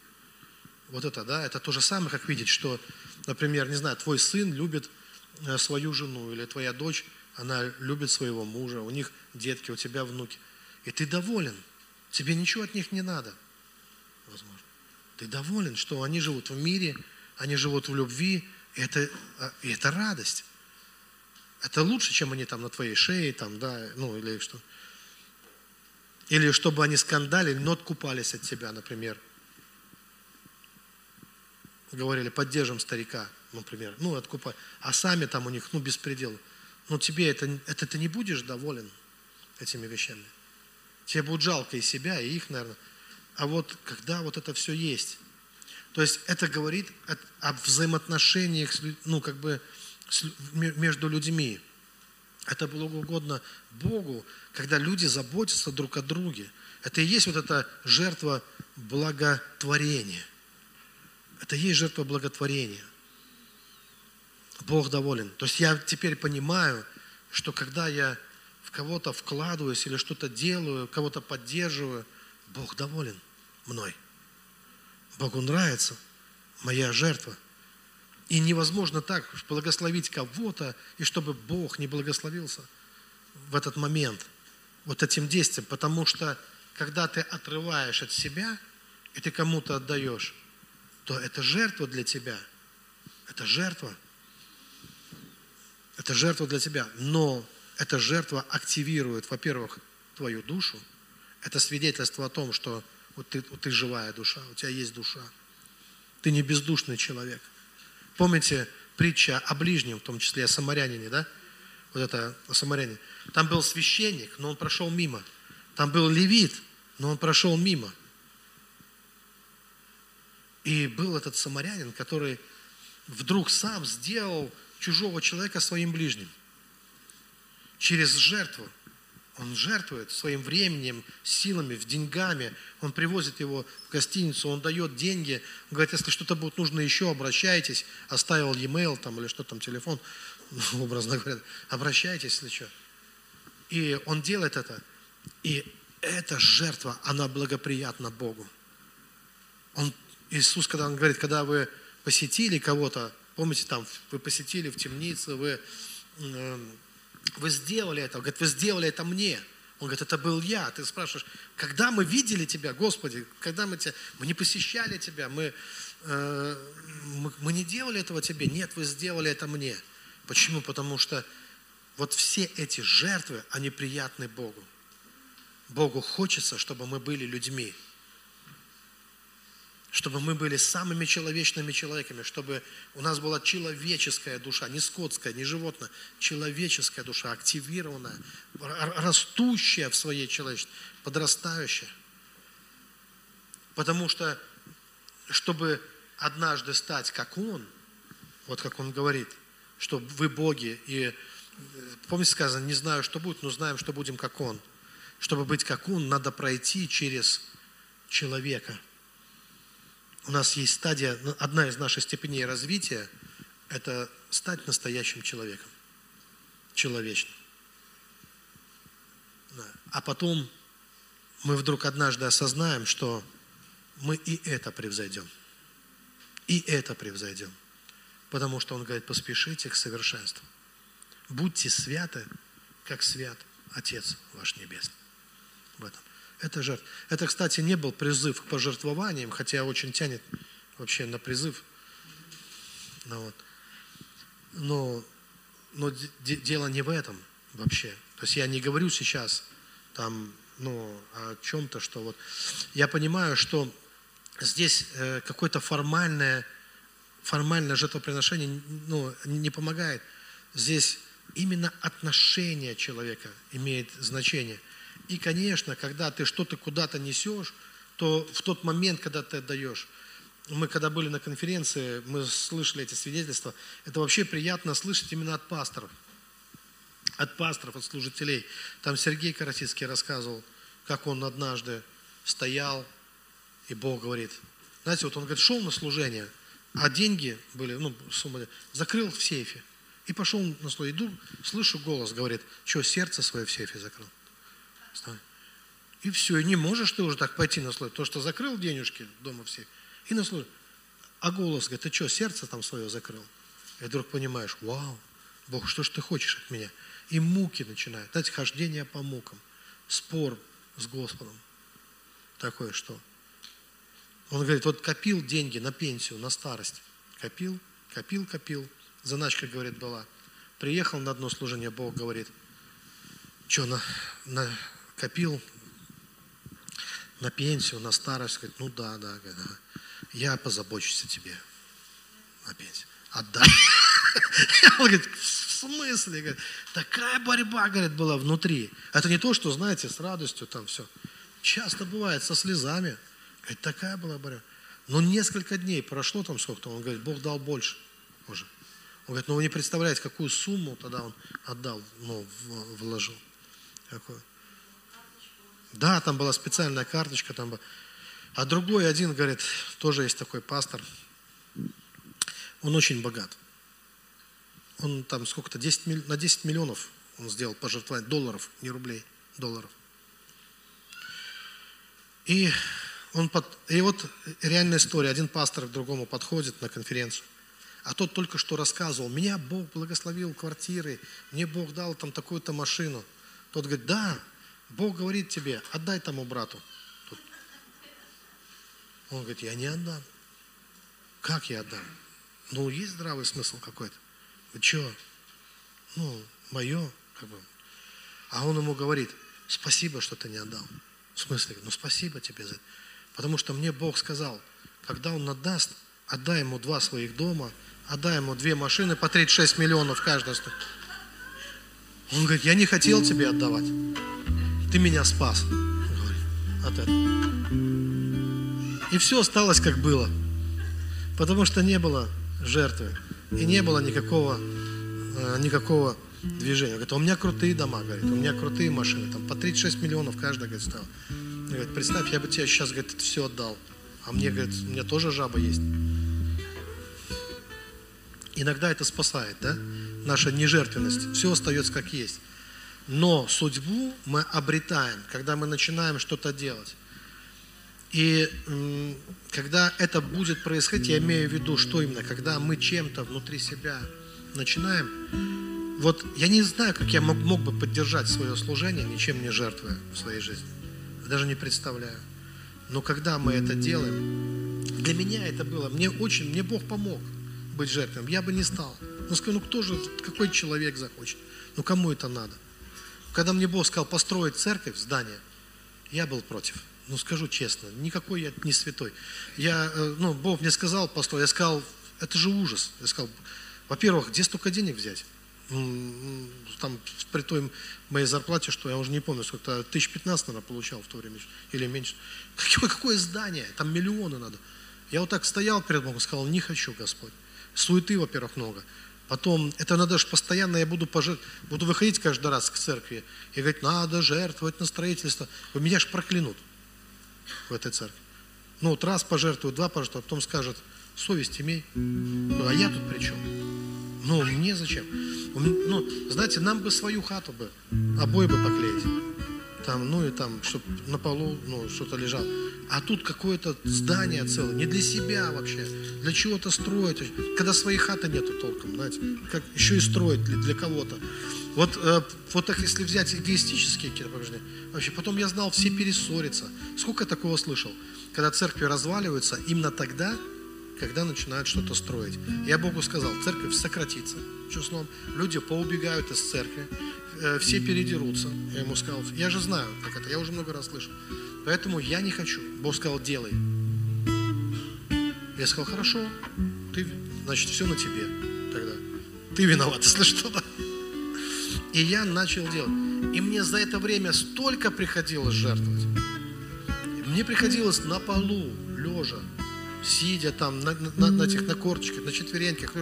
вот это, да, это то же самое, как видеть, что, например, не знаю, твой сын любит э, свою жену, или твоя дочь, она любит своего мужа, у них детки, у тебя внуки. И ты доволен. Тебе ничего от них не надо. Возможно. Ты доволен, что они живут в мире, они живут в любви, и это, а, и это радость. Это лучше, чем они там на твоей шее, там, да, ну, или что. Или чтобы они скандалили, но откупались от тебя, например говорили, поддержим старика, например, ну, откупай, а сами там у них, ну, беспредел. Ну, тебе это, это ты не будешь доволен этими вещами. Тебе будет жалко и себя, и их, наверное. А вот когда вот это все есть, то есть это говорит о, о взаимоотношениях, ну, как бы, с, между людьми. Это было угодно Богу, когда люди заботятся друг о друге. Это и есть вот эта жертва благотворения – это и есть жертва благотворения. Бог доволен. То есть я теперь понимаю, что когда я в кого-то вкладываюсь или что-то делаю, кого-то поддерживаю, Бог доволен мной. Богу нравится моя жертва. И невозможно так благословить кого-то, и чтобы Бог не благословился в этот момент, вот этим действием. Потому что, когда ты отрываешь от себя, и ты кому-то отдаешь, то это жертва для тебя. Это жертва. Это жертва для тебя. Но эта жертва активирует, во-первых, твою душу. Это свидетельство о том, что вот ты, вот ты живая душа, у тебя есть душа. Ты не бездушный человек. Помните притча о ближнем, в том числе о самарянине, да? Вот это о самарянине. Там был священник, но он прошел мимо. Там был левит, но он прошел мимо. И был этот самарянин, который вдруг сам сделал чужого человека своим ближним. Через жертву. Он жертвует своим временем, силами, в деньгами. Он привозит его в гостиницу, он дает деньги. Он говорит, если что-то будет нужно еще, обращайтесь. Оставил e-mail там или что там, телефон, ну, образно говоря. Обращайтесь, если что. И он делает это. И эта жертва, она благоприятна Богу. Он, Иисус, когда Он говорит, когда вы посетили кого-то, помните, там, вы посетили в темнице, вы э, вы сделали это. Он говорит, вы сделали это мне. Он говорит, это был я. Ты спрашиваешь, когда мы видели тебя, Господи, когда мы тебя, мы не посещали тебя, мы, э, мы, мы не делали этого тебе. Нет, вы сделали это мне. Почему? Потому что вот все эти жертвы, они приятны Богу. Богу хочется, чтобы мы были людьми чтобы мы были самыми человечными человеками, чтобы у нас была человеческая душа, не скотская, не животное, человеческая душа, активированная, растущая в своей человечности, подрастающая. Потому что, чтобы однажды стать как Он, вот как Он говорит, что вы боги, и помните сказано, не знаю, что будет, но знаем, что будем как Он. Чтобы быть как Он, надо пройти через человека – у нас есть стадия, ну, одна из наших степеней развития – это стать настоящим человеком, человечным. А потом мы вдруг однажды осознаем, что мы и это превзойдем. И это превзойдем. Потому что он говорит, поспешите к совершенству. Будьте святы, как свят Отец ваш Небесный. В этом. Это жертва. Это, кстати, не был призыв к пожертвованиям, хотя очень тянет вообще на призыв. Ну, вот. Но, но дело не в этом вообще. То есть я не говорю сейчас там, ну, о чем-то, что вот... Я понимаю, что здесь э, какое-то формальное, формальное жертвоприношение ну, не помогает. Здесь именно отношение человека имеет значение. И, конечно, когда ты что-то куда-то несешь, то в тот момент, когда ты отдаешь, мы когда были на конференции, мы слышали эти свидетельства, это вообще приятно слышать именно от пасторов. От пасторов, от служителей. Там Сергей Карасицкий рассказывал, как он однажды стоял, и Бог говорит, знаете, вот он говорит, шел на служение, а деньги были, ну, сумма, закрыл в сейфе. И пошел на служение. Иду, слышу голос, говорит, что, сердце свое в сейфе закрыл? И все, и не можешь ты уже так пойти на службу. То, что закрыл денежки дома все, и на службу. А голос говорит, ты что, сердце там свое закрыл? И вдруг понимаешь, вау, Бог, что ж ты хочешь от меня? И муки начинают, знаете, хождение по мукам, спор с Господом. Такое что? Он говорит, вот копил деньги на пенсию, на старость. Копил, копил, копил. Заначка, говорит, была. Приехал на одно служение, Бог говорит, что, на, на, копил на пенсию, на старость, говорит, ну да, да, да, я позабочусь о тебе на пенсию. Отдай. Он говорит, в смысле? Говорит, такая борьба, говорит, была внутри. Это не то, что, знаете, с радостью там все. Часто бывает со слезами. Говорит, такая была борьба. Но несколько дней прошло там сколько-то, он говорит, Бог дал больше уже. Он говорит, ну вы не представляете, какую сумму тогда он отдал, ну, вложил. Какую. Да, там была специальная карточка, там. А другой один, говорит, тоже есть такой пастор, он очень богат. Он там сколько-то, 10, на 10 миллионов он сделал пожертвовать долларов, не рублей, долларов. И, он под, и вот реальная история. Один пастор к другому подходит на конференцию, а тот только что рассказывал, меня Бог благословил квартирой, мне Бог дал там такую-то машину. Тот говорит, да, Бог говорит тебе, отдай тому брату. Тут. Он говорит, я не отдам. Как я отдам? Ну, есть здравый смысл какой-то. Вы что? Ну, мое, как бы. А он ему говорит, спасибо, что ты не отдал. В смысле? Ну, спасибо тебе за это. Потому что мне Бог сказал, когда он отдаст, отдай ему два своих дома, отдай ему две машины по 36 миллионов каждая. Он говорит, я не хотел тебе отдавать. Ты меня спас. От этого. И все осталось как было. Потому что не было жертвы. И не было никакого, э, никакого движение. Он говорит, у меня крутые дома, говорит, у меня крутые машины, там по 36 миллионов каждая, говорит, стала. Говорит, представь, я бы тебе сейчас, говорит, это все отдал. А мне, говорит, у меня тоже жаба есть. Иногда это спасает, да? Наша нежертвенность. Все остается как есть. Но судьбу мы обретаем, когда мы начинаем что-то делать. И когда это будет происходить, я имею в виду, что именно, когда мы чем-то внутри себя начинаем, вот я не знаю, как я мог, мог бы поддержать свое служение, ничем не жертвуя в своей жизни. Даже не представляю. Но когда мы это делаем, для меня это было, мне очень, мне Бог помог быть жертвой. Я бы не стал. Ну скажу, ну кто же, какой человек захочет? Ну кому это надо? Когда мне Бог сказал построить церковь, здание, я был против. Ну, скажу честно, никакой я не святой. Я, э, ну, Бог мне сказал, постой, я сказал, это же ужас. Я сказал, во-первых, где столько денег взять? Там при той моей зарплате, что я уже не помню, сколько-то, тысяч пятнадцать, наверное, получал в то время, или меньше. Какое, какое здание? Там миллионы надо. Я вот так стоял перед Богом, сказал, не хочу, Господь. Суеты, во-первых, много. Потом, это надо же постоянно, я буду, пожертв... буду выходить каждый раз к церкви и говорить, надо жертвовать на строительство. Меня же проклянут в этой церкви. Ну вот раз пожертвуют, два пожертвуют, а потом скажут, совесть имей. Ну, а я тут при чем? Ну, мне зачем? Ну, знаете, нам бы свою хату бы, обои бы поклеить. Там, ну и там, чтобы на полу ну, что-то лежало. А тут какое-то здание целое, не для себя вообще, для чего-то строить. Когда своей хаты нету толком, знаете, как еще и строить для, для кого-то. Вот, э, вот так, если взять эгоистические какие-то побеждения, вообще, потом я знал, все перессорятся. Сколько я такого слышал? Когда церкви разваливаются, именно тогда, когда начинают что-то строить. Я Богу сказал, церковь сократится числом, люди поубегают из церкви, все передерутся. Я ему сказал, я же знаю, как это, я уже много раз слышал. Поэтому я не хочу. Бог сказал, делай. Я сказал, хорошо, ты, значит, все на тебе тогда. Ты виноват, если что. -то. И я начал делать. И мне за это время столько приходилось жертвовать. Мне приходилось на полу, лежа, сидя там на, на, на этих на корточках, на четвереньках,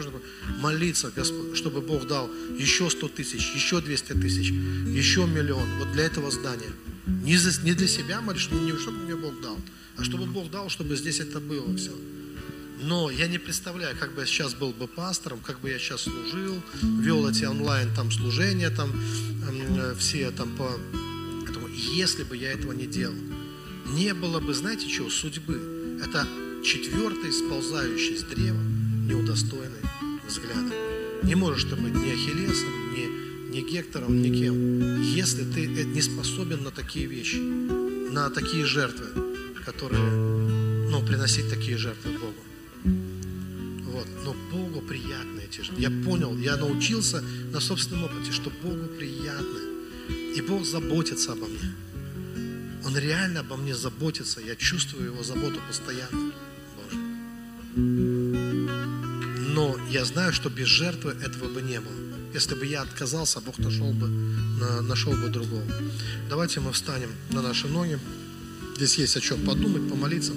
молиться, Господь, чтобы Бог дал еще 100 тысяч, еще 200 тысяч, еще миллион. Вот для этого здания. Не, за, не для себя молишь, не чтобы мне Бог дал, а чтобы Бог дал, чтобы здесь это было все. Но я не представляю, как бы я сейчас был бы пастором, как бы я сейчас служил, вел эти онлайн там служения, там э, все там по этому. Если бы я этого не делал, не было бы, знаете чего, судьбы. Это четвертый сползающий с древа, неудостойный взгляда. Не можешь ты быть ни Ахиллесом, ни, ни Гектором, ни кем, если ты не способен на такие вещи, на такие жертвы, которые, ну, приносить такие жертвы Богу. Вот. Но Богу приятно эти же. Я понял, я научился на собственном опыте, что Богу приятно. И Бог заботится обо мне. Он реально обо мне заботится. Я чувствую Его заботу постоянно. Но я знаю, что без жертвы этого бы не было. Если бы я отказался, Бог нашел бы, нашел бы другого. Давайте мы встанем на наши ноги. Здесь есть о чем подумать, помолиться.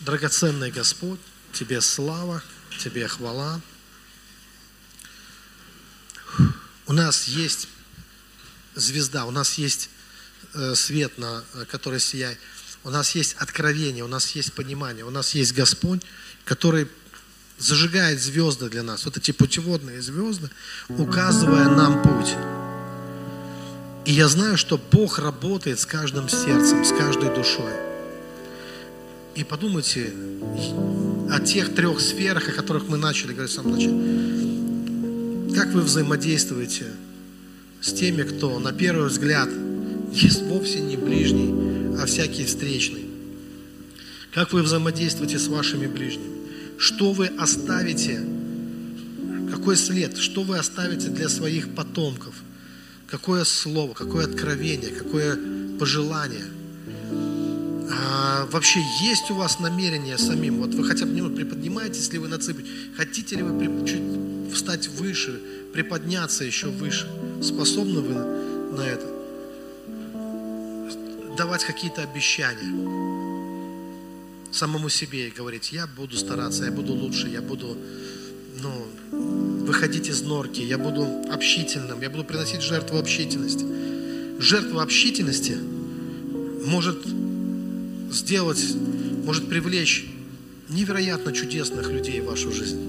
Драгоценный Господь, Тебе слава, Тебе хвала. У нас есть звезда, у нас есть э, свет, на, который сияет. У нас есть откровение, у нас есть понимание, у нас есть Господь, который зажигает звезды для нас, вот эти путеводные звезды, указывая нам путь. И я знаю, что Бог работает с каждым сердцем, с каждой душой. И подумайте о тех трех сферах, о которых мы начали говорить в самом начале. Как вы взаимодействуете с теми, кто на первый взгляд есть вовсе не ближний, а всякий встречный? Как вы взаимодействуете с вашими ближними? Что вы оставите? Какой след? Что вы оставите для своих потомков? Какое слово, какое откровение, какое пожелание – а, вообще есть у вас намерение самим? Вот вы хотя бы немного приподнимаетесь ли вы на цыпочки? Хотите ли вы чуть встать выше, приподняться еще выше? Способны вы на это? Давать какие-то обещания самому себе и говорить, я буду стараться, я буду лучше, я буду, ну, выходить из норки, я буду общительным, я буду приносить жертву общительности. Жертва общительности может сделать, может привлечь невероятно чудесных людей в вашу жизнь.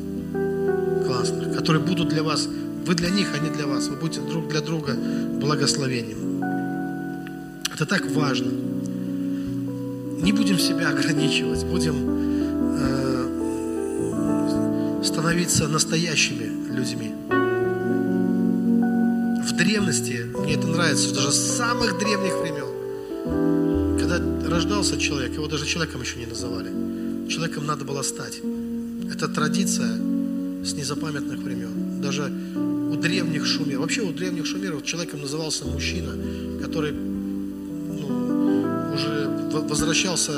Классных, которые будут для вас, вы для них, а для вас. Вы будете друг для друга благословением. Это так важно. Не будем себя ограничивать, будем э, становиться настоящими людьми. В древности, мне это нравится, даже с самых древних времен, когда рождался человек, его даже человеком еще не называли. Человеком надо было стать. Это традиция с незапамятных времен. Даже у древних шумеров, вообще у древних шумеров человеком назывался мужчина, который возвращался,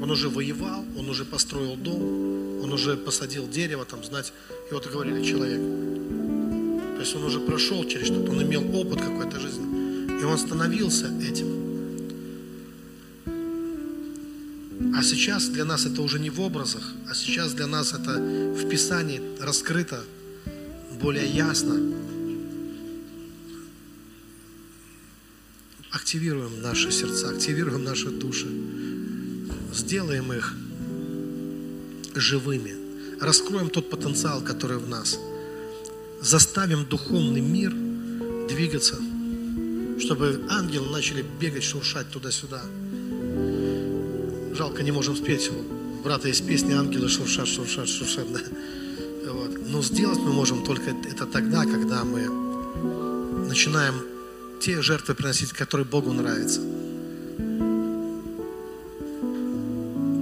он уже воевал, он уже построил дом, он уже посадил дерево, там, знать, вот и говорили человек. То есть он уже прошел через что-то, он имел опыт какой-то жизни, и он становился этим. А сейчас для нас это уже не в образах, а сейчас для нас это в Писании раскрыто более ясно. Активируем наши сердца, активируем наши души, сделаем их живыми, раскроем тот потенциал, который в нас, заставим духовный мир двигаться, чтобы ангелы начали бегать, шуршать туда-сюда. Жалко, не можем спеть его. Брата есть песни «Ангелы шуршат, шуршат, шуршат». Да? Вот. Но сделать мы можем только это тогда, когда мы начинаем те жертвы приносить, которые Богу нравятся.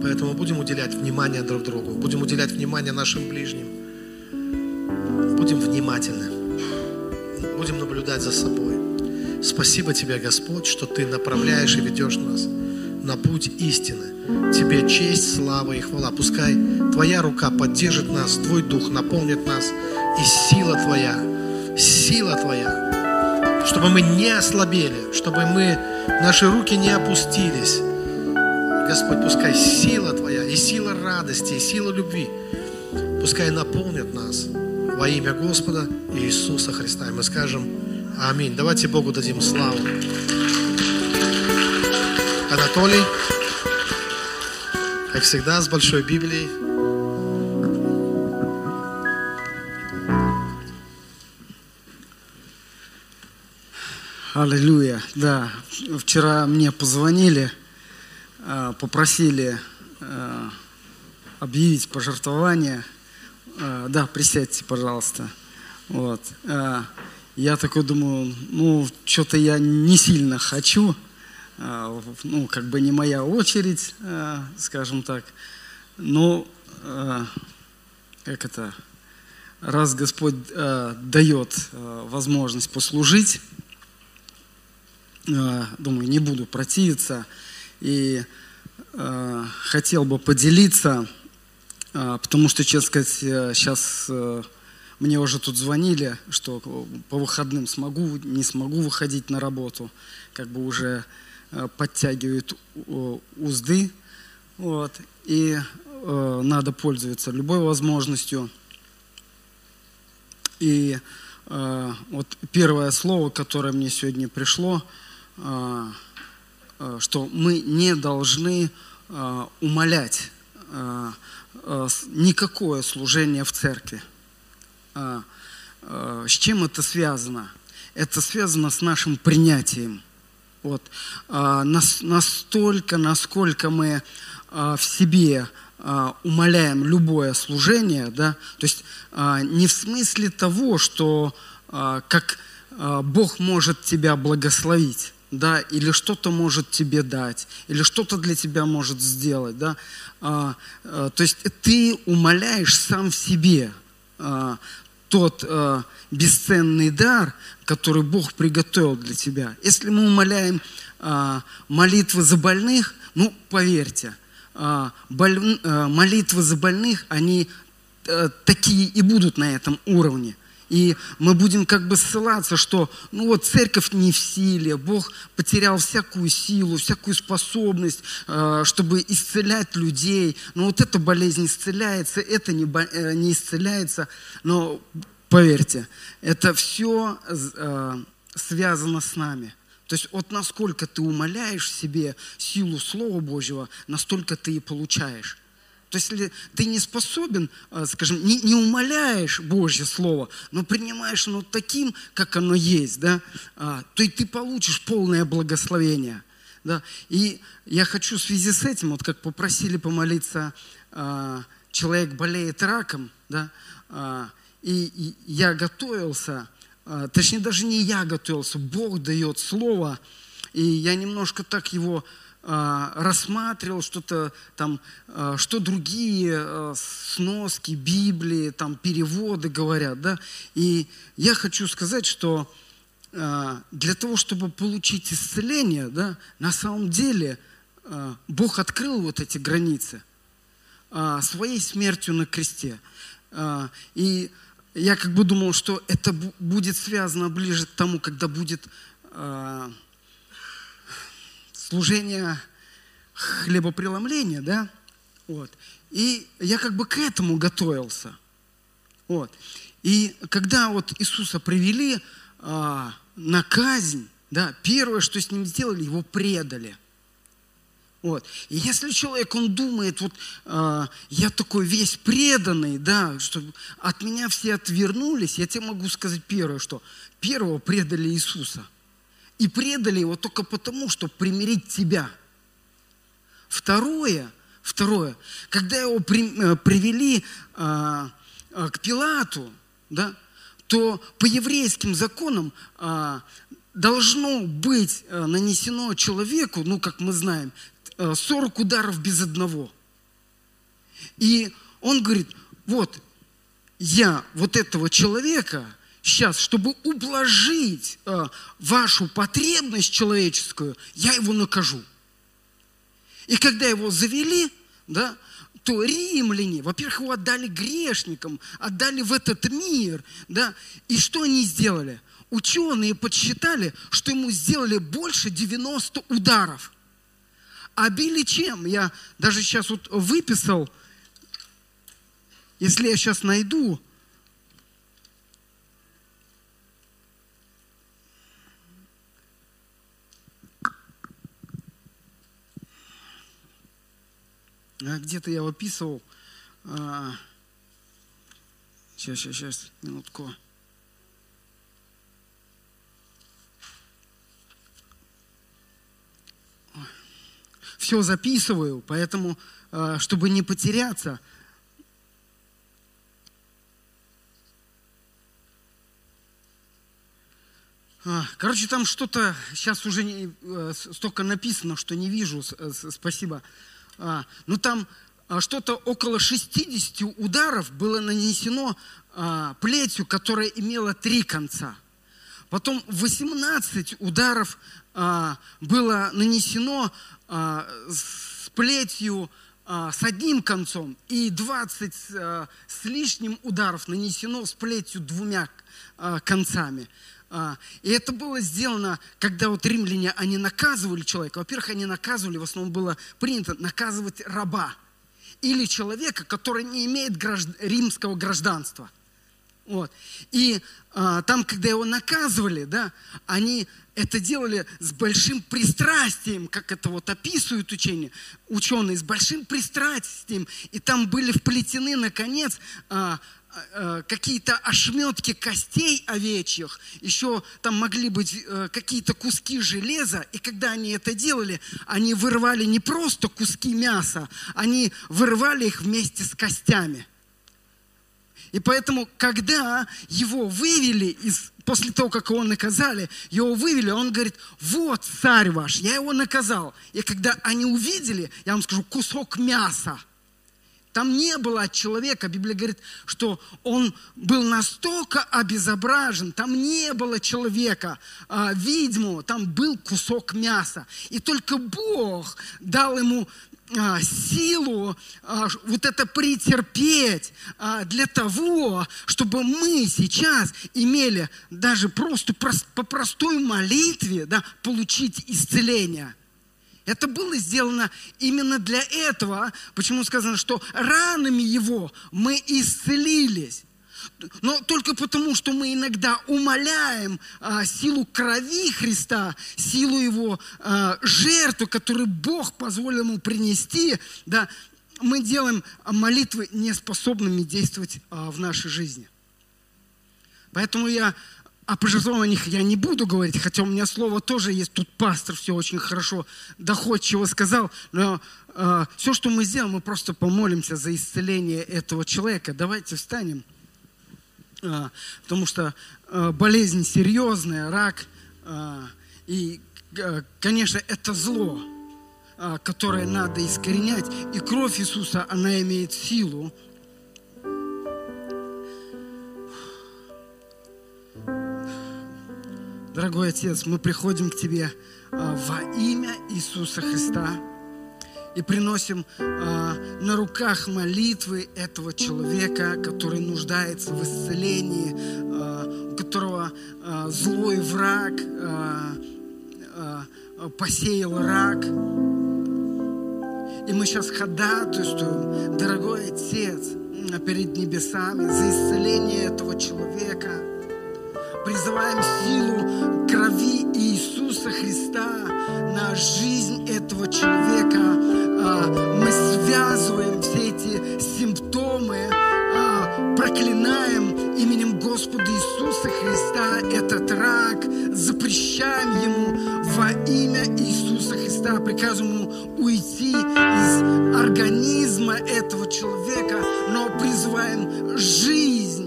Поэтому будем уделять внимание друг другу, будем уделять внимание нашим ближним, будем внимательны, будем наблюдать за собой. Спасибо Тебе, Господь, что Ты направляешь и ведешь нас на путь истины. Тебе честь, слава и хвала. Пускай Твоя рука поддержит нас, Твой Дух наполнит нас, и сила Твоя, сила Твоя чтобы мы не ослабели, чтобы мы, наши руки не опустились. Господь, пускай сила Твоя и сила радости, и сила любви, пускай наполнят нас во имя Господа Иисуса Христа. И мы скажем Аминь. Давайте Богу дадим славу. Анатолий, как всегда, с большой Библией. Аллилуйя. Да, вчера мне позвонили, а, попросили а, объявить пожертвование. А, да, присядьте, пожалуйста. Вот. Я такой думаю, ну, что-то я не сильно хочу, ну, как бы не моя очередь, скажем так. Но, как это, раз Господь дает возможность послужить, думаю, не буду противиться. И э, хотел бы поделиться, э, потому что, честно сказать, сейчас мне уже тут звонили, что по выходным смогу, не смогу выходить на работу, как бы уже подтягивают узды, вот, и э, надо пользоваться любой возможностью. И э, вот первое слово, которое мне сегодня пришло – что мы не должны а, умолять никакое служение в церкви. С чем это связано? Это связано с нашим принятием. Вот. Настолько, насколько мы в себе умоляем любое служение, да, то есть не в смысле того, что как Бог может тебя благословить, да, или что-то может тебе дать, или что-то для тебя может сделать, да. А, а, то есть ты умоляешь сам в себе а, тот а, бесценный дар, который Бог приготовил для тебя. Если мы умоляем а, молитвы за больных, ну, поверьте, а, боль, а, молитвы за больных, они а, такие и будут на этом уровне. И мы будем как бы ссылаться, что ну вот церковь не в силе, Бог потерял всякую силу, всякую способность, э, чтобы исцелять людей. Но вот эта болезнь исцеляется, это не, э, не исцеляется. Но поверьте, это все э, связано с нами. То есть вот насколько ты умоляешь себе силу Слова Божьего, настолько ты и получаешь. То есть, если ты не способен, а, скажем, не, не умоляешь Божье Слово, но принимаешь оно таким, как оно есть, да, а, то и ты получишь полное благословение. Да. И я хочу в связи с этим, вот как попросили помолиться, а, человек болеет раком, да, и, и я готовился, точнее даже не я готовился, Бог дает Слово, и я немножко так его а, рассматривал что-то там, а, что другие а, сноски Библии, там переводы говорят, да. И я хочу сказать, что для того, чтобы получить исцеление, да, на самом деле Бог открыл вот эти границы своей смертью на кресте. И я как бы думал, что это будет связано ближе к тому, когда будет служение хлебопреломления, да, вот. И я как бы к этому готовился, вот. И когда вот Иисуса привели а, на казнь, да, первое, что с ним сделали, его предали. Вот. И если человек, он думает, вот а, я такой весь преданный, да, что от меня все отвернулись, я тебе могу сказать первое, что первого предали Иисуса – и предали его только потому, чтобы примирить тебя. Второе, второе, когда его при, э, привели а, а, к Пилату, да, то по еврейским законам а, должно быть а, нанесено человеку, ну, как мы знаем, 40 ударов без одного. И он говорит, вот, я вот этого человека сейчас, чтобы ублажить э, вашу потребность человеческую, я его накажу. И когда его завели, да, то римляне, во-первых, его отдали грешникам, отдали в этот мир, да, и что они сделали? Ученые подсчитали, что ему сделали больше 90 ударов. А били чем? Я даже сейчас вот выписал, если я сейчас найду, где-то я выписывал. Сейчас, сейчас, сейчас, минутку. Все записываю, поэтому, а, чтобы не потеряться, а, Короче, там что-то сейчас уже не, э, столько написано, что не вижу. Спасибо. А, ну там а, что-то около 60 ударов было нанесено а, плетью, которая имела три конца. Потом 18 ударов было нанесено с плетью с одним концом, и 20 а, с лишним ударов нанесено с плетью двумя концами. А, и это было сделано, когда вот римляне, они наказывали человека. Во-первых, они наказывали, в основном было принято наказывать раба или человека, который не имеет гражд... римского гражданства. Вот. И а, там, когда его наказывали, да, они это делали с большим пристрастием, как это вот описывают учения, ученые, с большим пристрастием. И там были вплетены, наконец, а, какие-то ошметки костей овечьих, еще там могли быть э, какие-то куски железа, и когда они это делали, они вырывали не просто куски мяса, они вырывали их вместе с костями. И поэтому, когда его вывели из, после того, как его наказали, его вывели, он говорит, вот царь ваш, я его наказал. И когда они увидели, я вам скажу, кусок мяса – там не было от человека, Библия говорит, что он был настолько обезображен, там не было человека, а, ведьму, там был кусок мяса. И только Бог дал ему а, силу а, вот это претерпеть а, для того, чтобы мы сейчас имели даже просто по простой молитве да, получить исцеление. Это было сделано именно для этого. Почему сказано, что ранами его мы исцелились. Но только потому, что мы иногда умоляем а, силу крови Христа, силу Его а, жертвы, которую Бог позволил Ему принести, да, мы делаем молитвы неспособными действовать а, в нашей жизни. Поэтому я о пожертвованиях я не буду говорить, хотя у меня слово тоже есть. Тут пастор все очень хорошо, доходчиво сказал. Но э, все, что мы сделаем, мы просто помолимся за исцеление этого человека. Давайте встанем. А, потому что а, болезнь серьезная, рак, а, и, конечно, это зло, которое надо искоренять, и кровь Иисуса, она имеет силу. Дорогой Отец, мы приходим к Тебе во имя Иисуса Христа и приносим э, на руках молитвы этого человека, который нуждается в исцелении, э, у которого злой враг посеял рак. И мы сейчас ходатайствуем, дорогой Отец, перед небесами за исцеление этого человека. Призываем силу крови Иисуса Христа на жизнь этого человека. А, мы связываем все эти симптомы, а, проклинаем именем Господа Иисуса Христа этот рак, запрещаем ему во имя Иисуса Христа, приказываем ему уйти из организма этого человека, но призываем жизнь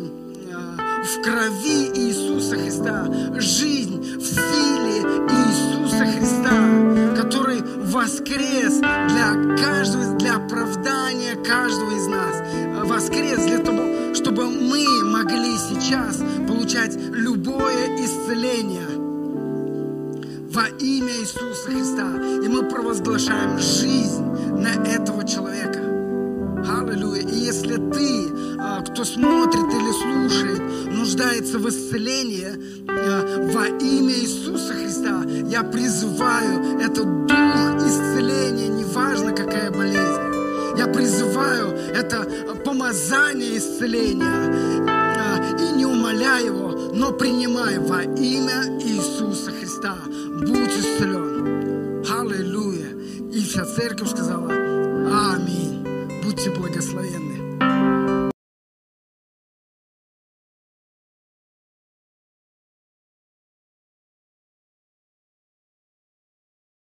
в крови Иисуса Христа, жизнь в силе Иисуса Христа, который воскрес для каждого, для оправдания каждого из нас. Воскрес для того, чтобы мы могли сейчас получать любое исцеление во имя Иисуса Христа. И мы провозглашаем жизнь на этого человека. Аллилуйя. И если ты, а, кто смотрит или слушает, нуждается в исцелении, а, во имя Иисуса Христа я призываю этот дух исцеления, неважно какая болезнь. Я призываю это помазание исцеления а, и не умоляю его, но принимаю во имя Иисуса Христа. Будь исцелен. Аллилуйя. И вся церковь сказала, благословенны.